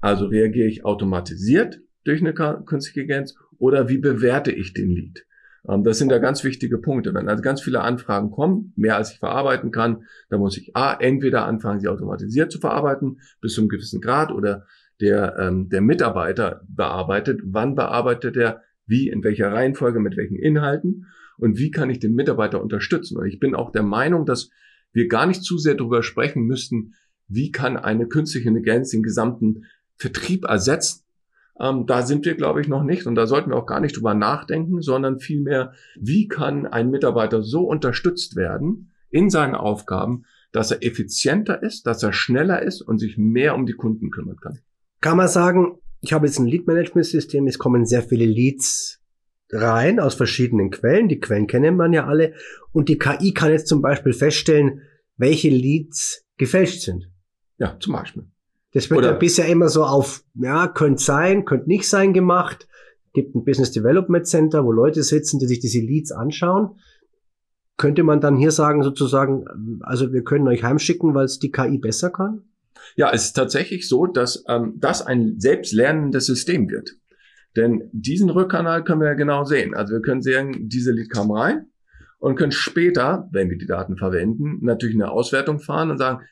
Also reagiere ich automatisiert durch eine künstliche Intelligenz oder wie bewerte ich den Lead? Ähm, das sind ja ganz wichtige Punkte. Wenn also ganz viele Anfragen kommen, mehr als ich verarbeiten kann, dann muss ich A, entweder anfangen, sie automatisiert zu verarbeiten, bis zu einem gewissen Grad, oder der, ähm, der Mitarbeiter bearbeitet, wann bearbeitet er, wie, in welcher Reihenfolge, mit welchen Inhalten und wie kann ich den Mitarbeiter unterstützen. Und ich bin auch der Meinung, dass wir gar nicht zu sehr darüber sprechen müssten, wie kann eine künstliche Intelligenz den gesamten Vertrieb ersetzen. Ähm, da sind wir, glaube ich, noch nicht und da sollten wir auch gar nicht drüber nachdenken, sondern vielmehr, wie kann ein Mitarbeiter so unterstützt werden in seinen Aufgaben, dass er effizienter ist, dass er schneller ist und sich mehr um die Kunden kümmern kann. Kann man sagen, ich habe jetzt ein Lead-Management-System, es kommen sehr viele Leads rein aus verschiedenen Quellen. Die Quellen kennen man ja alle. Und die KI kann jetzt zum Beispiel feststellen, welche Leads gefälscht sind. Ja, zum Beispiel. Das wird Oder ja bisher immer so auf, ja, könnte sein, könnte nicht sein gemacht. Gibt ein Business Development Center, wo Leute sitzen, die sich diese Leads anschauen. Könnte man dann hier sagen, sozusagen, also wir können euch heimschicken, weil es die KI besser kann? Ja, es ist tatsächlich so, dass ähm, das ein selbstlernendes System wird. Denn diesen Rückkanal können wir ja genau sehen. Also wir können sehen, diese Lead kam rein und können später, wenn wir die Daten verwenden, natürlich eine Auswertung fahren und sagen,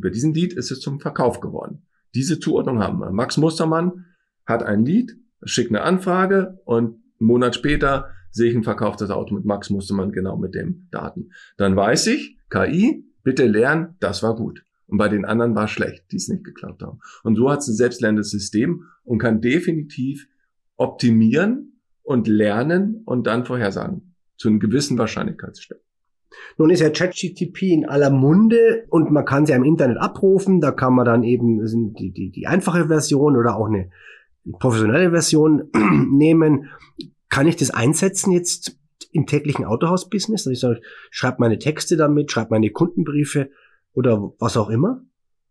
über diesen Lead ist es zum Verkauf geworden. Diese Zuordnung haben wir. Max Mustermann hat ein Lead, schickt eine Anfrage und einen Monat später sehe ich ein verkauftes Auto mit Max Mustermann genau mit den Daten. Dann weiß ich, KI, bitte lernen, das war gut. Und bei den anderen war schlecht, die es nicht geklappt haben. Und so hat es ein selbstlernendes System und kann definitiv optimieren und lernen und dann vorhersagen. Zu einem gewissen Wahrscheinlichkeitsstellen. Nun ist ja ChatGTP in aller Munde und man kann sie im Internet abrufen. Da kann man dann eben die, die, die einfache Version oder auch eine professionelle Version [CLEARS THROAT] nehmen. Kann ich das einsetzen jetzt im täglichen Autohaus-Business? Also ich sage, schreibe meine Texte damit, schreibe meine Kundenbriefe oder was auch immer?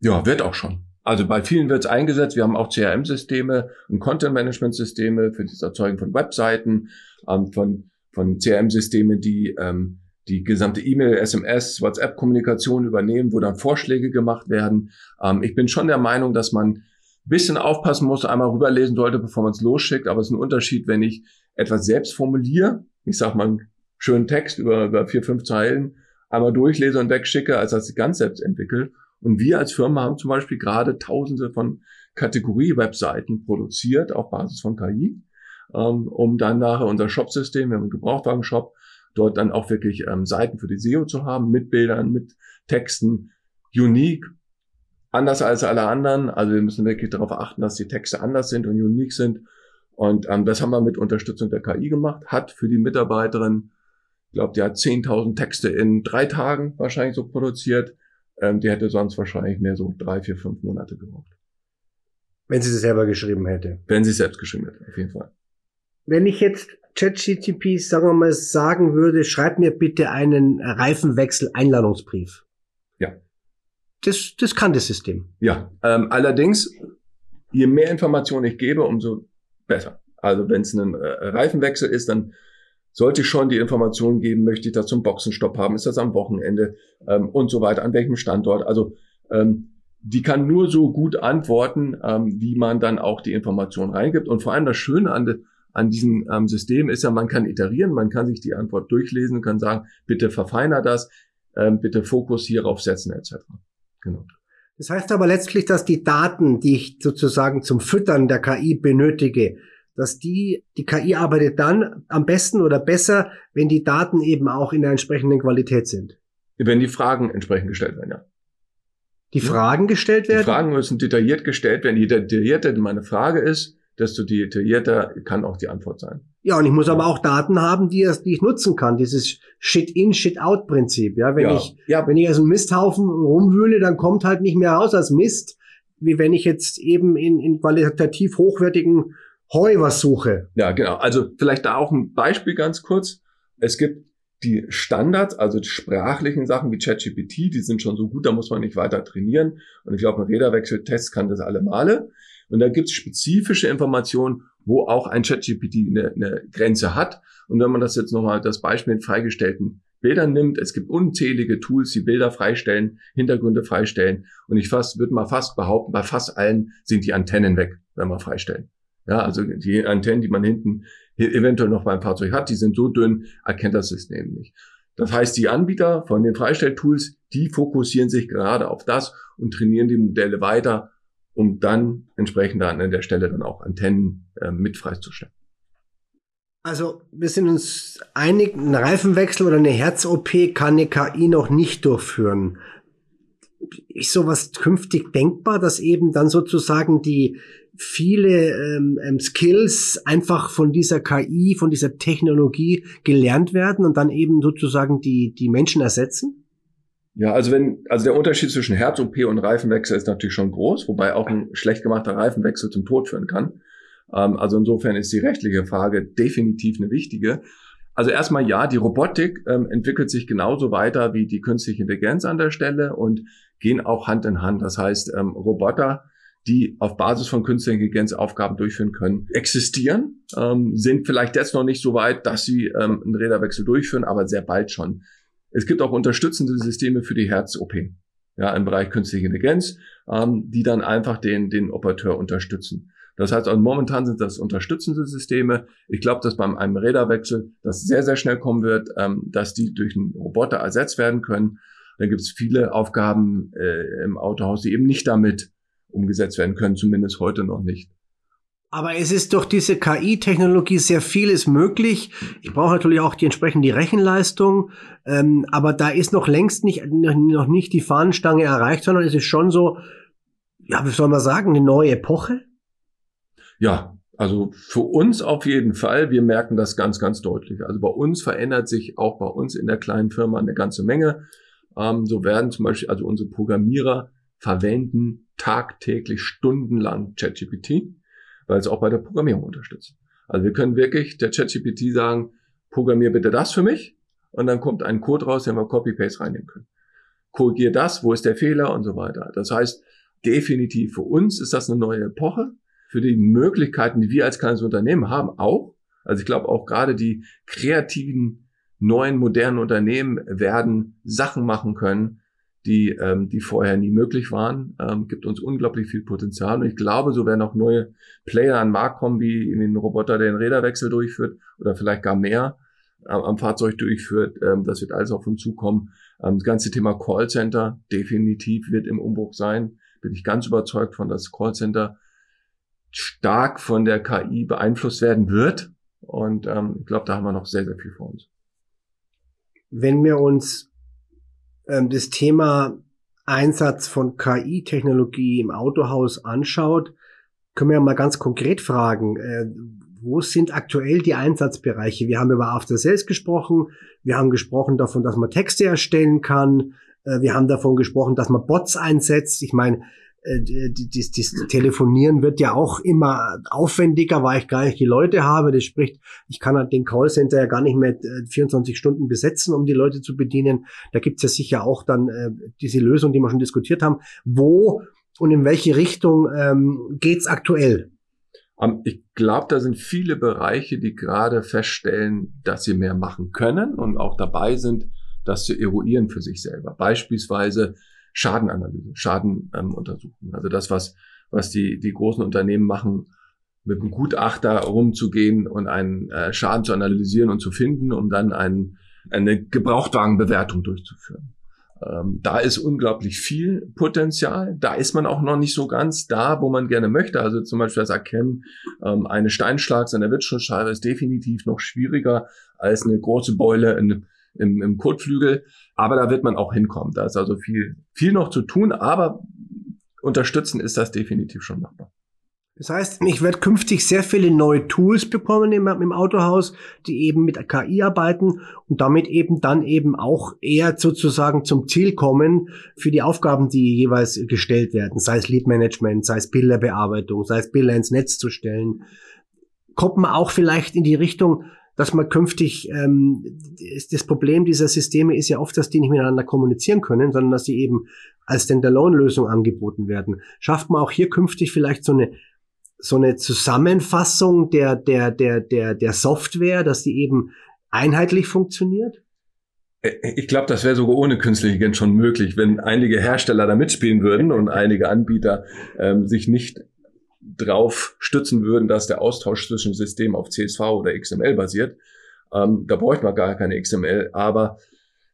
Ja, wird auch schon. Also bei vielen wird es eingesetzt. Wir haben auch CRM-Systeme und Content-Management-Systeme für das Erzeugen von Webseiten, ähm, von, von CRM-Systemen, die ähm, die gesamte E-Mail, SMS, WhatsApp-Kommunikation übernehmen, wo dann Vorschläge gemacht werden. Ähm, ich bin schon der Meinung, dass man ein bisschen aufpassen muss, einmal rüberlesen sollte, bevor man es losschickt. Aber es ist ein Unterschied, wenn ich etwas selbst formuliere. Ich sage mal einen schönen Text über, über vier, fünf Zeilen einmal durchlese und wegschicke, als dass ich ganz selbst entwickle. Und wir als Firma haben zum Beispiel gerade tausende von Kategorie-Webseiten produziert auf Basis von KI, ähm, um dann nachher unser Shop-System, wir haben einen Gebrauchtwagen-Shop, dort dann auch wirklich ähm, Seiten für die SEO zu haben, mit Bildern, mit Texten, unique, anders als alle anderen. Also wir müssen wirklich darauf achten, dass die Texte anders sind und unique sind. Und ähm, das haben wir mit Unterstützung der KI gemacht, hat für die Mitarbeiterin ich glaube, die hat 10.000 Texte in drei Tagen wahrscheinlich so produziert. Ähm, die hätte sonst wahrscheinlich mehr so drei, vier, fünf Monate gebraucht. Wenn sie es selber geschrieben hätte. Wenn sie es selbst geschrieben hätte, auf jeden Fall. Wenn ich jetzt ChatGTP, sagen wir mal, sagen würde, schreib mir bitte einen Reifenwechsel-Einladungsbrief. Ja. Das, das kann das System. Ja. Ähm, allerdings, je mehr Informationen ich gebe, umso besser. Also wenn es ein äh, Reifenwechsel ist, dann sollte ich schon die Informationen geben, möchte ich das zum Boxenstopp haben, ist das am Wochenende ähm, und so weiter, an welchem Standort. Also ähm, die kann nur so gut antworten, ähm, wie man dann auch die Information reingibt. Und vor allem das Schöne an, de, an diesem ähm, System ist ja, man kann iterieren, man kann sich die Antwort durchlesen und kann sagen, bitte verfeiner das, ähm, bitte Fokus hierauf setzen etc. Genau. Das heißt aber letztlich, dass die Daten, die ich sozusagen zum Füttern der KI benötige, dass die, die KI arbeitet dann am besten oder besser, wenn die Daten eben auch in der entsprechenden Qualität sind. Wenn die Fragen entsprechend gestellt werden, ja. Die Fragen gestellt werden? Die Fragen müssen detailliert gestellt werden. Je detaillierter meine Frage ist, desto detaillierter kann auch die Antwort sein. Ja, und ich muss aber auch Daten haben, die, die ich nutzen kann. Dieses Shit-in, Shit-out-Prinzip. Ja, wenn ja. ich, ja. wenn ich als ein Misthaufen rumwühle, dann kommt halt nicht mehr raus als Mist, wie wenn ich jetzt eben in, in qualitativ hochwertigen Heu was suche. Ja, genau. Also vielleicht da auch ein Beispiel ganz kurz. Es gibt die Standards, also die sprachlichen Sachen wie ChatGPT, die sind schon so gut, da muss man nicht weiter trainieren. Und ich glaube, ein Räderwechseltest kann das alle Male. Und da gibt es spezifische Informationen, wo auch ein ChatGPT eine, eine Grenze hat. Und wenn man das jetzt nochmal das Beispiel mit freigestellten Bildern nimmt, es gibt unzählige Tools, die Bilder freistellen, Hintergründe freistellen. Und ich fast, würde mal fast behaupten, bei fast allen sind die Antennen weg, wenn wir freistellen. Ja, also die Antennen, die man hinten eventuell noch beim Fahrzeug hat, die sind so dünn, erkennt das System nicht. Das heißt, die Anbieter von den Freistelltools, die fokussieren sich gerade auf das und trainieren die Modelle weiter, um dann entsprechend an der Stelle dann auch Antennen äh, mit freizustellen. Also wir sind uns einig, ein Reifenwechsel oder eine Herz-OP kann eine KI noch nicht durchführen. Ist sowas künftig denkbar, dass eben dann sozusagen die viele ähm, ähm, Skills einfach von dieser KI, von dieser Technologie gelernt werden und dann eben sozusagen die, die Menschen ersetzen? Ja, also wenn, also der Unterschied zwischen Herz-OP und Reifenwechsel ist natürlich schon groß, wobei auch ein schlecht gemachter Reifenwechsel zum Tod führen kann. Ähm, also insofern ist die rechtliche Frage definitiv eine wichtige. Also erstmal ja, die Robotik ähm, entwickelt sich genauso weiter wie die künstliche Intelligenz an der Stelle und gehen auch Hand in Hand. Das heißt, ähm, Roboter die auf Basis von künstlicher Intelligenz Aufgaben durchführen können, existieren, ähm, sind vielleicht jetzt noch nicht so weit, dass sie ähm, einen Räderwechsel durchführen, aber sehr bald schon. Es gibt auch unterstützende Systeme für die Herz-OP, ja, im Bereich künstliche Intelligenz, ähm, die dann einfach den, den Operateur unterstützen. Das heißt, also momentan sind das unterstützende Systeme. Ich glaube, dass beim einem Räderwechsel das sehr, sehr schnell kommen wird, ähm, dass die durch einen Roboter ersetzt werden können. Dann gibt es viele Aufgaben äh, im Autohaus, die eben nicht damit umgesetzt werden können, zumindest heute noch nicht. Aber es ist durch diese KI-Technologie sehr vieles möglich. Ich brauche natürlich auch die entsprechende Rechenleistung, ähm, aber da ist noch längst nicht noch nicht die Fahnenstange erreicht, sondern es ist schon so, ja, wie soll man sagen, eine neue Epoche. Ja, also für uns auf jeden Fall. Wir merken das ganz, ganz deutlich. Also bei uns verändert sich auch bei uns in der kleinen Firma eine ganze Menge. Ähm, so werden zum Beispiel also unsere Programmierer verwenden tagtäglich stundenlang ChatGPT, weil es auch bei der Programmierung unterstützt. Also wir können wirklich der ChatGPT sagen, programmier bitte das für mich und dann kommt ein Code raus, den wir Copy-Paste reinnehmen können. Korrigier das, wo ist der Fehler und so weiter. Das heißt, definitiv für uns ist das eine neue Epoche. Für die Möglichkeiten, die wir als kleines Unternehmen haben, auch. Also ich glaube auch gerade die kreativen, neuen, modernen Unternehmen werden Sachen machen können, die, ähm, die vorher nie möglich waren, ähm, gibt uns unglaublich viel Potenzial. Und ich glaube, so werden auch neue Player an den Markt kommen, wie den Roboter, der den Räderwechsel durchführt oder vielleicht gar mehr äh, am Fahrzeug durchführt. Ähm, das wird alles auf uns zukommen. Ähm, das ganze Thema Callcenter definitiv wird im Umbruch sein. Bin ich ganz überzeugt von, dass Callcenter stark von der KI beeinflusst werden wird. Und ähm, ich glaube, da haben wir noch sehr, sehr viel vor uns. Wenn wir uns ähm, das Thema Einsatz von KI-Technologie im Autohaus anschaut, können wir mal ganz konkret fragen, äh, wo sind aktuell die Einsatzbereiche? Wir haben über After Sales gesprochen, wir haben gesprochen davon, dass man Texte erstellen kann, äh, wir haben davon gesprochen, dass man Bots einsetzt. Ich meine, das, das Telefonieren wird ja auch immer aufwendiger, weil ich gar nicht die Leute habe. Das spricht, ich kann halt den Callcenter ja gar nicht mehr 24 äh, Stunden besetzen, um die Leute zu bedienen. Da gibt's ja sicher auch dann äh, diese Lösung, die wir schon diskutiert haben. Wo und in welche Richtung ähm, geht's aktuell? Ich glaube, da sind viele Bereiche, die gerade feststellen, dass sie mehr machen können und auch dabei sind, das zu eruieren für sich selber. Beispielsweise Schadenanalyse, Schadenuntersuchung. Ähm, also das, was, was die, die großen Unternehmen machen, mit einem Gutachter rumzugehen und einen äh, Schaden zu analysieren und zu finden, um dann ein, eine Gebrauchtwagenbewertung durchzuführen. Ähm, da ist unglaublich viel Potenzial. Da ist man auch noch nicht so ganz da, wo man gerne möchte. Also zum Beispiel das Erkennen ähm, eines Steinschlags an der Wirtschaftsscheibe ist definitiv noch schwieriger als eine große Beule in, im, im Kotflügel. Aber da wird man auch hinkommen. Da ist also viel, viel noch zu tun, aber unterstützen ist das definitiv schon machbar. Das heißt, ich werde künftig sehr viele neue Tools bekommen im, im, Autohaus, die eben mit KI arbeiten und damit eben dann eben auch eher sozusagen zum Ziel kommen für die Aufgaben, die jeweils gestellt werden, sei es Lead Management, sei es Bilderbearbeitung, sei es Bilder ins Netz zu stellen. Kommt man auch vielleicht in die Richtung, dass man künftig, ähm, das Problem dieser Systeme ist ja oft, dass die nicht miteinander kommunizieren können, sondern dass sie eben als Standalone-Lösung angeboten werden. Schafft man auch hier künftig vielleicht so eine so eine Zusammenfassung der der der der der Software, dass die eben einheitlich funktioniert? Ich glaube, das wäre sogar ohne künstliche Intelligenz schon möglich, wenn einige Hersteller da mitspielen würden und einige Anbieter ähm, sich nicht drauf stützen würden, dass der Austausch zwischen Systemen auf CSV oder XML basiert. Ähm, da bräuchte man gar keine XML. Aber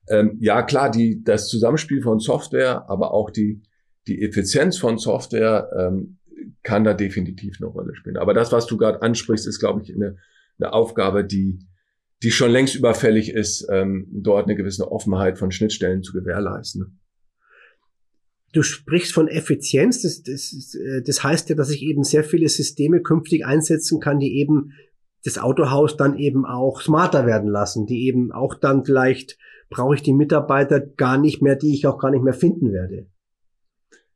ähm, ja, klar, die, das Zusammenspiel von Software, aber auch die, die Effizienz von Software ähm, kann da definitiv eine Rolle spielen. Aber das, was du gerade ansprichst, ist, glaube ich, eine, eine Aufgabe, die, die schon längst überfällig ist, ähm, dort eine gewisse Offenheit von Schnittstellen zu gewährleisten. Du sprichst von Effizienz, das, das, äh, das heißt ja, dass ich eben sehr viele Systeme künftig einsetzen kann, die eben das Autohaus dann eben auch smarter werden lassen, die eben auch dann vielleicht brauche ich die Mitarbeiter gar nicht mehr, die ich auch gar nicht mehr finden werde.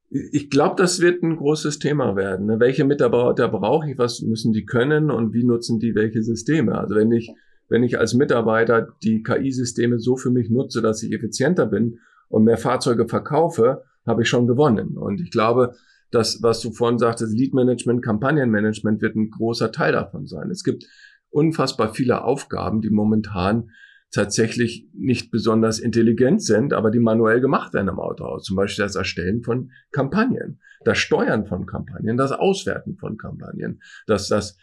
Ich glaube, das wird ein großes Thema werden. Ne? Welche Mitarbeiter brauche ich? Was müssen die können und wie nutzen die welche Systeme? Also wenn ich, wenn ich als Mitarbeiter die KI-Systeme so für mich nutze, dass ich effizienter bin und mehr Fahrzeuge verkaufe, habe ich schon gewonnen. Und ich glaube, das, was du vorhin sagtest, Lead Management, Kampagnenmanagement wird ein großer Teil davon sein. Es gibt unfassbar viele Aufgaben, die momentan tatsächlich nicht besonders intelligent sind, aber die manuell gemacht werden im Autohaus. Zum Beispiel das Erstellen von Kampagnen, das Steuern von Kampagnen, das Auswerten von Kampagnen, das, das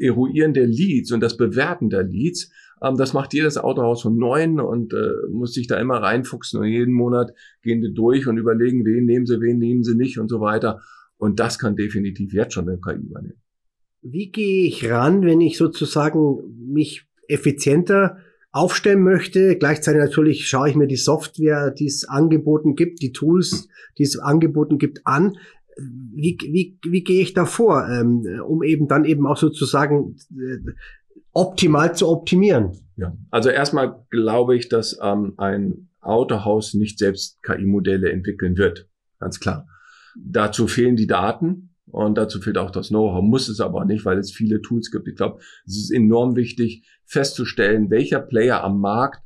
Eruieren der Leads und das Bewerten der Leads. Ähm, das macht jedes Autohaus von neun und äh, muss sich da immer reinfuchsen und jeden Monat gehen die durch und überlegen, wen nehmen sie, wen nehmen sie nicht und so weiter. Und das kann definitiv jetzt schon eine KI übernehmen. Wie gehe ich ran, wenn ich sozusagen mich effizienter aufstellen möchte? Gleichzeitig natürlich schaue ich mir die Software, die es angeboten gibt, die Tools, die es angeboten gibt, an wie, wie, wie gehe ich da vor, ähm, um eben dann eben auch sozusagen äh, optimal zu optimieren? Ja, also erstmal glaube ich, dass ähm, ein Autohaus nicht selbst KI-Modelle entwickeln wird. Ganz klar. Dazu fehlen die Daten und dazu fehlt auch das Know-how. Muss es aber nicht, weil es viele Tools gibt. Ich glaube, es ist enorm wichtig festzustellen, welcher Player am Markt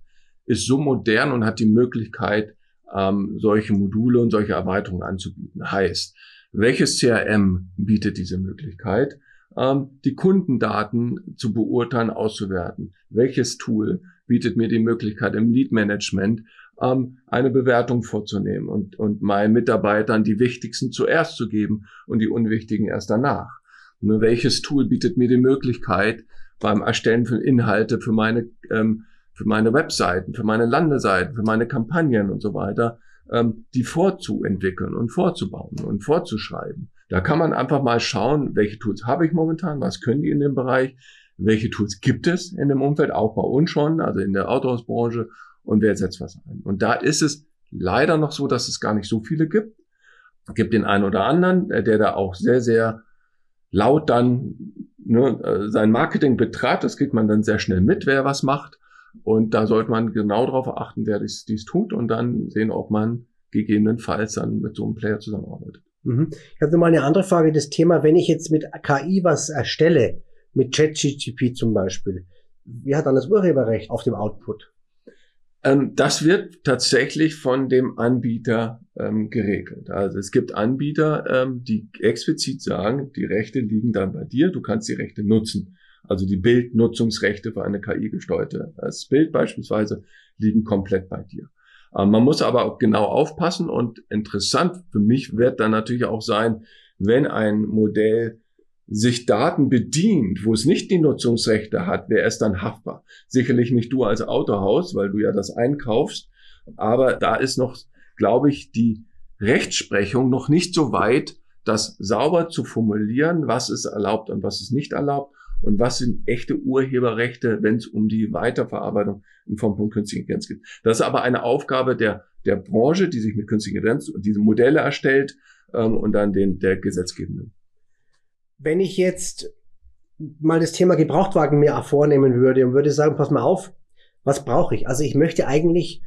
ist so modern und hat die Möglichkeit, ähm, solche Module und solche Erweiterungen anzubieten. Heißt, welches CRM bietet diese Möglichkeit? Ähm, die Kundendaten zu beurteilen, auszuwerten. Welches Tool bietet mir die Möglichkeit im Lead Management ähm, eine Bewertung vorzunehmen und, und meinen Mitarbeitern die wichtigsten zuerst zu geben und die unwichtigen erst danach? Nur welches Tool bietet mir die Möglichkeit beim Erstellen von Inhalte für meine, ähm, für meine Webseiten, für meine Landeseiten, für meine Kampagnen und so weiter, ähm, die vorzuentwickeln und vorzubauen und vorzuschreiben. Da kann man einfach mal schauen, welche Tools habe ich momentan, was können die in dem Bereich, welche Tools gibt es in dem Umfeld, auch bei uns schon, also in der Autohausbranche und wer setzt was ein. Und da ist es leider noch so, dass es gar nicht so viele gibt. Es gibt den einen oder anderen, äh, der da auch sehr, sehr laut dann ne, äh, sein Marketing betreibt. Das kriegt man dann sehr schnell mit, wer was macht. Und da sollte man genau darauf achten, wer dies, dies tut und dann sehen, ob man gegebenenfalls dann mit so einem Player zusammenarbeitet. Mhm. Ich habe mal eine andere Frage. Das Thema, wenn ich jetzt mit KI was erstelle, mit ChatGTP zum Beispiel, wie hat dann das Urheberrecht auf dem Output? Ähm, das wird tatsächlich von dem Anbieter ähm, geregelt. Also es gibt Anbieter, ähm, die explizit sagen, die Rechte liegen dann bei dir, du kannst die Rechte nutzen. Also die Bildnutzungsrechte für eine KI-gesteuerte das Bild beispielsweise liegen komplett bei dir. Ähm, man muss aber auch genau aufpassen und interessant für mich wird dann natürlich auch sein, wenn ein Modell sich Daten bedient, wo es nicht die Nutzungsrechte hat, wer ist dann haftbar? Sicherlich nicht du als Autohaus, weil du ja das einkaufst, aber da ist noch, glaube ich, die Rechtsprechung noch nicht so weit, das sauber zu formulieren, was ist erlaubt und was ist nicht erlaubt und was sind echte Urheberrechte, wenn es um die Weiterverarbeitung in Form von künstlicher Intelligenz geht. Das ist aber eine Aufgabe der, der Branche, die sich mit künstlicher Intelligenz und diese Modelle erstellt ähm, und dann den der Gesetzgebenden. Wenn ich jetzt mal das Thema Gebrauchtwagen mir vornehmen würde und würde sagen, pass mal auf, was brauche ich? Also ich möchte eigentlich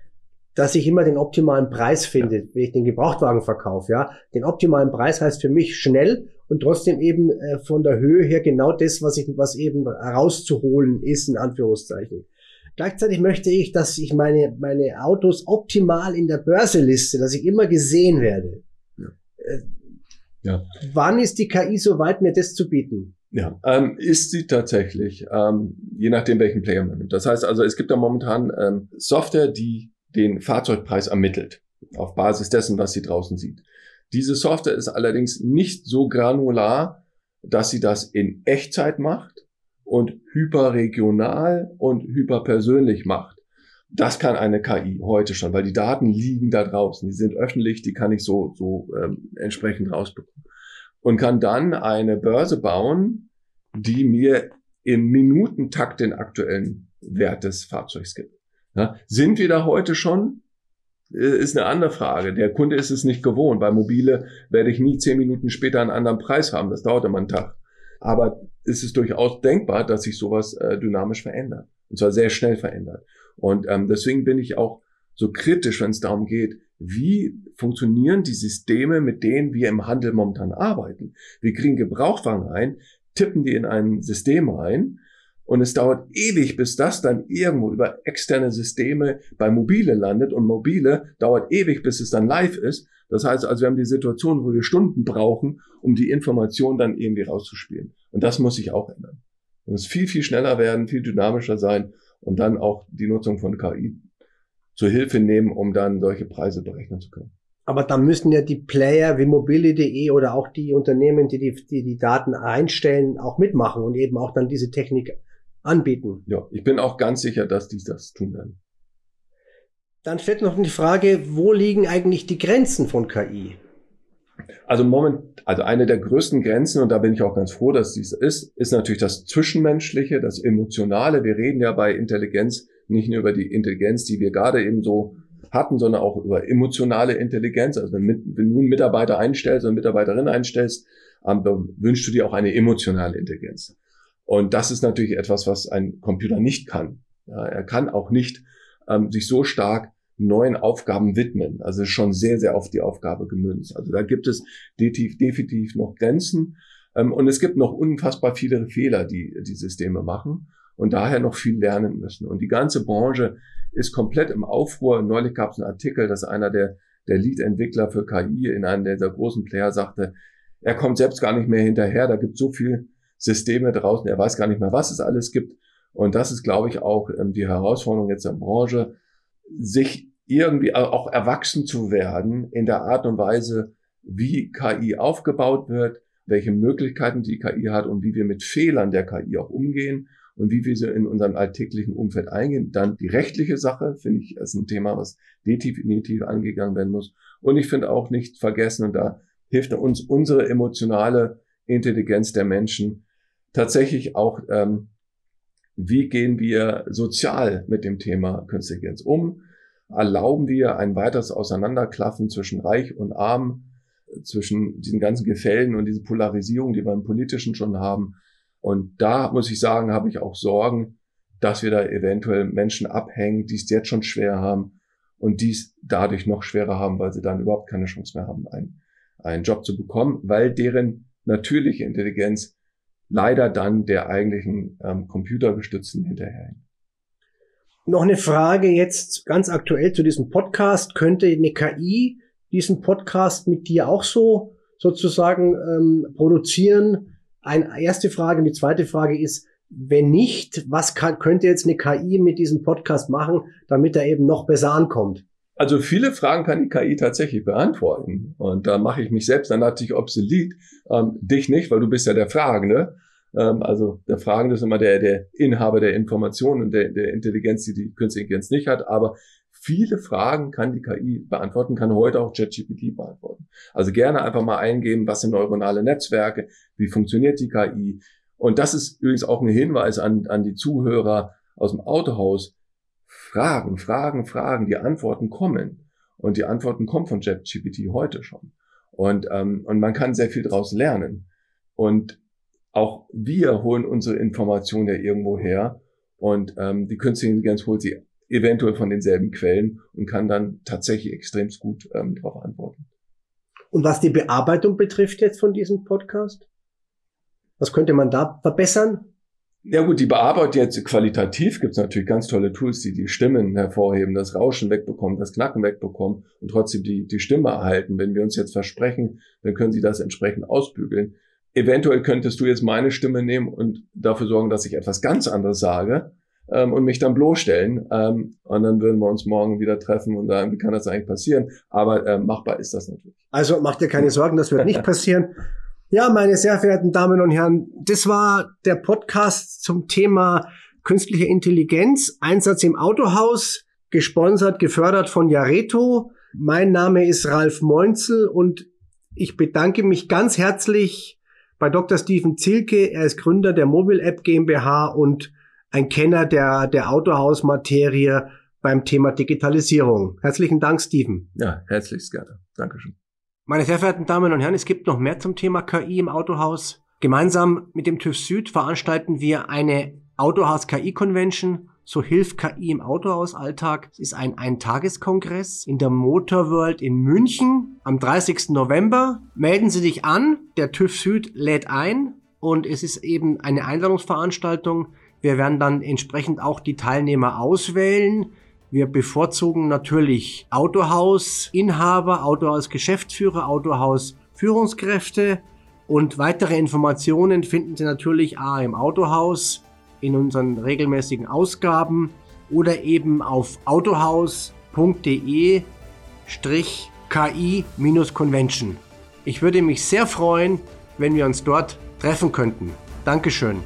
dass ich immer den optimalen Preis finde, ja. wenn ich den Gebrauchtwagen verkaufe. Ja, den optimalen Preis heißt für mich schnell und trotzdem eben äh, von der Höhe her genau das, was ich, was eben herauszuholen ist, in Anführungszeichen. Gleichzeitig möchte ich, dass ich meine, meine Autos optimal in der Börse liste, dass ich immer gesehen werde. Ja. Äh, ja. Wann ist die KI so weit, mir das zu bieten? Ja, ähm, ist sie tatsächlich, ähm, je nachdem, welchen Player man nimmt. Das heißt also, es gibt da momentan ähm, Software, die den Fahrzeugpreis ermittelt, auf Basis dessen, was sie draußen sieht. Diese Software ist allerdings nicht so granular, dass sie das in Echtzeit macht und hyperregional und hyperpersönlich macht. Das kann eine KI heute schon, weil die Daten liegen da draußen, die sind öffentlich, die kann ich so, so ähm, entsprechend rausbekommen. Und kann dann eine Börse bauen, die mir im Minutentakt den aktuellen Wert des Fahrzeugs gibt. Ja, sind wir da heute schon? Äh, ist eine andere Frage. Der Kunde ist es nicht gewohnt. Bei Mobile werde ich nie zehn Minuten später einen anderen Preis haben. Das dauert immer einen Tag. Aber es ist durchaus denkbar, dass sich sowas äh, dynamisch verändert. Und zwar sehr schnell verändert. Und ähm, deswegen bin ich auch so kritisch, wenn es darum geht, wie funktionieren die Systeme, mit denen wir im Handel momentan arbeiten. Wir kriegen Gebrauchwagen rein, tippen die in ein System rein und es dauert ewig, bis das dann irgendwo über externe Systeme bei Mobile landet. Und Mobile dauert ewig, bis es dann live ist. Das heißt also, wir haben die Situation, wo wir Stunden brauchen, um die Information dann irgendwie rauszuspielen. Und das muss sich auch ändern. Es muss viel, viel schneller werden, viel dynamischer sein und dann auch die Nutzung von KI zur Hilfe nehmen, um dann solche Preise berechnen zu können. Aber da müssen ja die Player wie mobile.de oder auch die Unternehmen, die die, die die Daten einstellen, auch mitmachen und eben auch dann diese Technik anbieten. Ja, ich bin auch ganz sicher, dass die das tun werden. Dann stellt noch die Frage, wo liegen eigentlich die Grenzen von KI? Also Moment, also eine der größten Grenzen, und da bin ich auch ganz froh, dass dies ist, ist natürlich das Zwischenmenschliche, das Emotionale. Wir reden ja bei Intelligenz nicht nur über die Intelligenz, die wir gerade eben so hatten, sondern auch über emotionale Intelligenz. Also wenn, wenn du einen Mitarbeiter einstellst oder eine Mitarbeiterin einstellst, ähm, wünschst du dir auch eine emotionale Intelligenz. Und das ist natürlich etwas, was ein Computer nicht kann. Ja, er kann auch nicht ähm, sich so stark neuen Aufgaben widmen. Also schon sehr, sehr auf die Aufgabe gemünzt. Also da gibt es definitiv, definitiv noch Grenzen. Ähm, und es gibt noch unfassbar viele Fehler, die die Systeme machen und daher noch viel lernen müssen. Und die ganze Branche ist komplett im Aufruhr. Neulich gab es einen Artikel, dass einer der, der Lead-Entwickler für KI in einem dieser großen Player sagte, er kommt selbst gar nicht mehr hinterher. Da gibt so viel Systeme draußen. Er weiß gar nicht mehr, was es alles gibt. Und das ist, glaube ich, auch ähm, die Herausforderung jetzt der Branche, sich irgendwie auch erwachsen zu werden in der Art und Weise, wie KI aufgebaut wird, welche Möglichkeiten die KI hat und wie wir mit Fehlern der KI auch umgehen und wie wir sie in unserem alltäglichen Umfeld eingehen. Dann die rechtliche Sache, finde ich, ist ein Thema, was definitiv angegangen werden muss. Und ich finde auch nicht vergessen, und da hilft uns unsere emotionale Intelligenz der Menschen, tatsächlich auch, ähm, wie gehen wir sozial mit dem Thema Künstliche Intelligenz um? Erlauben wir ein weiteres Auseinanderklaffen zwischen Reich und Arm, zwischen diesen ganzen Gefällen und diese Polarisierung, die wir im Politischen schon haben? Und da muss ich sagen, habe ich auch Sorgen, dass wir da eventuell Menschen abhängen, die es jetzt schon schwer haben und die es dadurch noch schwerer haben, weil sie dann überhaupt keine Chance mehr haben, einen, einen Job zu bekommen, weil deren natürliche Intelligenz leider dann der eigentlichen ähm, computergestützten hinterherhängt. Noch eine Frage jetzt ganz aktuell zu diesem Podcast. Könnte eine KI diesen Podcast mit dir auch so sozusagen ähm, produzieren? Eine erste Frage. Und die zweite Frage ist, wenn nicht, was kann, könnte jetzt eine KI mit diesem Podcast machen, damit er eben noch besser ankommt? Also viele Fragen kann die KI tatsächlich beantworten. Und da mache ich mich selbst dann natürlich obsolet. Ähm, dich nicht, weil du bist ja der Fragende. Ähm, also der Fragende ist immer der, der Inhaber der Informationen und der, der Intelligenz, die die künstliche Intelligenz nicht hat. Aber viele Fragen kann die KI beantworten, kann heute auch ChatGPT beantworten. Also gerne einfach mal eingeben, was sind neuronale Netzwerke, wie funktioniert die KI. Und das ist übrigens auch ein Hinweis an, an die Zuhörer aus dem Autohaus Fragen, Fragen, Fragen, die Antworten kommen. Und die Antworten kommen von ChatGPT heute schon. Und, ähm, und man kann sehr viel daraus lernen. Und auch wir holen unsere Informationen ja irgendwo her. Und ähm, die künstliche Intelligenz holt sie eventuell von denselben Quellen und kann dann tatsächlich extrem gut ähm, darauf antworten. Und was die Bearbeitung betrifft jetzt von diesem Podcast, was könnte man da verbessern? Ja gut, die Bearbeitung jetzt qualitativ gibt es natürlich ganz tolle Tools, die die Stimmen hervorheben, das Rauschen wegbekommen, das Knacken wegbekommen und trotzdem die, die Stimme erhalten. Wenn wir uns jetzt versprechen, dann können Sie das entsprechend ausbügeln. Eventuell könntest du jetzt meine Stimme nehmen und dafür sorgen, dass ich etwas ganz anderes sage ähm, und mich dann bloßstellen. Ähm, und dann würden wir uns morgen wieder treffen und sagen, wie kann das eigentlich passieren? Aber äh, machbar ist das natürlich. Also macht dir keine Sorgen, das wird nicht [LAUGHS] passieren. Ja, meine sehr verehrten Damen und Herren, das war der Podcast zum Thema künstliche Intelligenz, Einsatz im Autohaus, gesponsert, gefördert von Jareto. Mein Name ist Ralf Meunzel und ich bedanke mich ganz herzlich bei Dr. Steven Zilke. Er ist Gründer der Mobile App GmbH und ein Kenner der, der Autohausmaterie beim Thema Digitalisierung. Herzlichen Dank, Steven. Ja, herzlichst gerne. Dankeschön. Meine sehr verehrten Damen und Herren, es gibt noch mehr zum Thema KI im Autohaus. Gemeinsam mit dem TÜV Süd veranstalten wir eine Autohaus KI Convention. So hilft KI im Autohausalltag. Es ist ein Eintageskongress in der Motor World in München am 30. November. Melden Sie sich an. Der TÜV Süd lädt ein und es ist eben eine Einladungsveranstaltung. Wir werden dann entsprechend auch die Teilnehmer auswählen. Wir bevorzugen natürlich Autohausinhaber, Autohausgeschäftsführer, Autohausführungskräfte und weitere Informationen finden Sie natürlich A im Autohaus in unseren regelmäßigen Ausgaben oder eben auf autohaus.de-ki-convention. Ich würde mich sehr freuen, wenn wir uns dort treffen könnten. Dankeschön.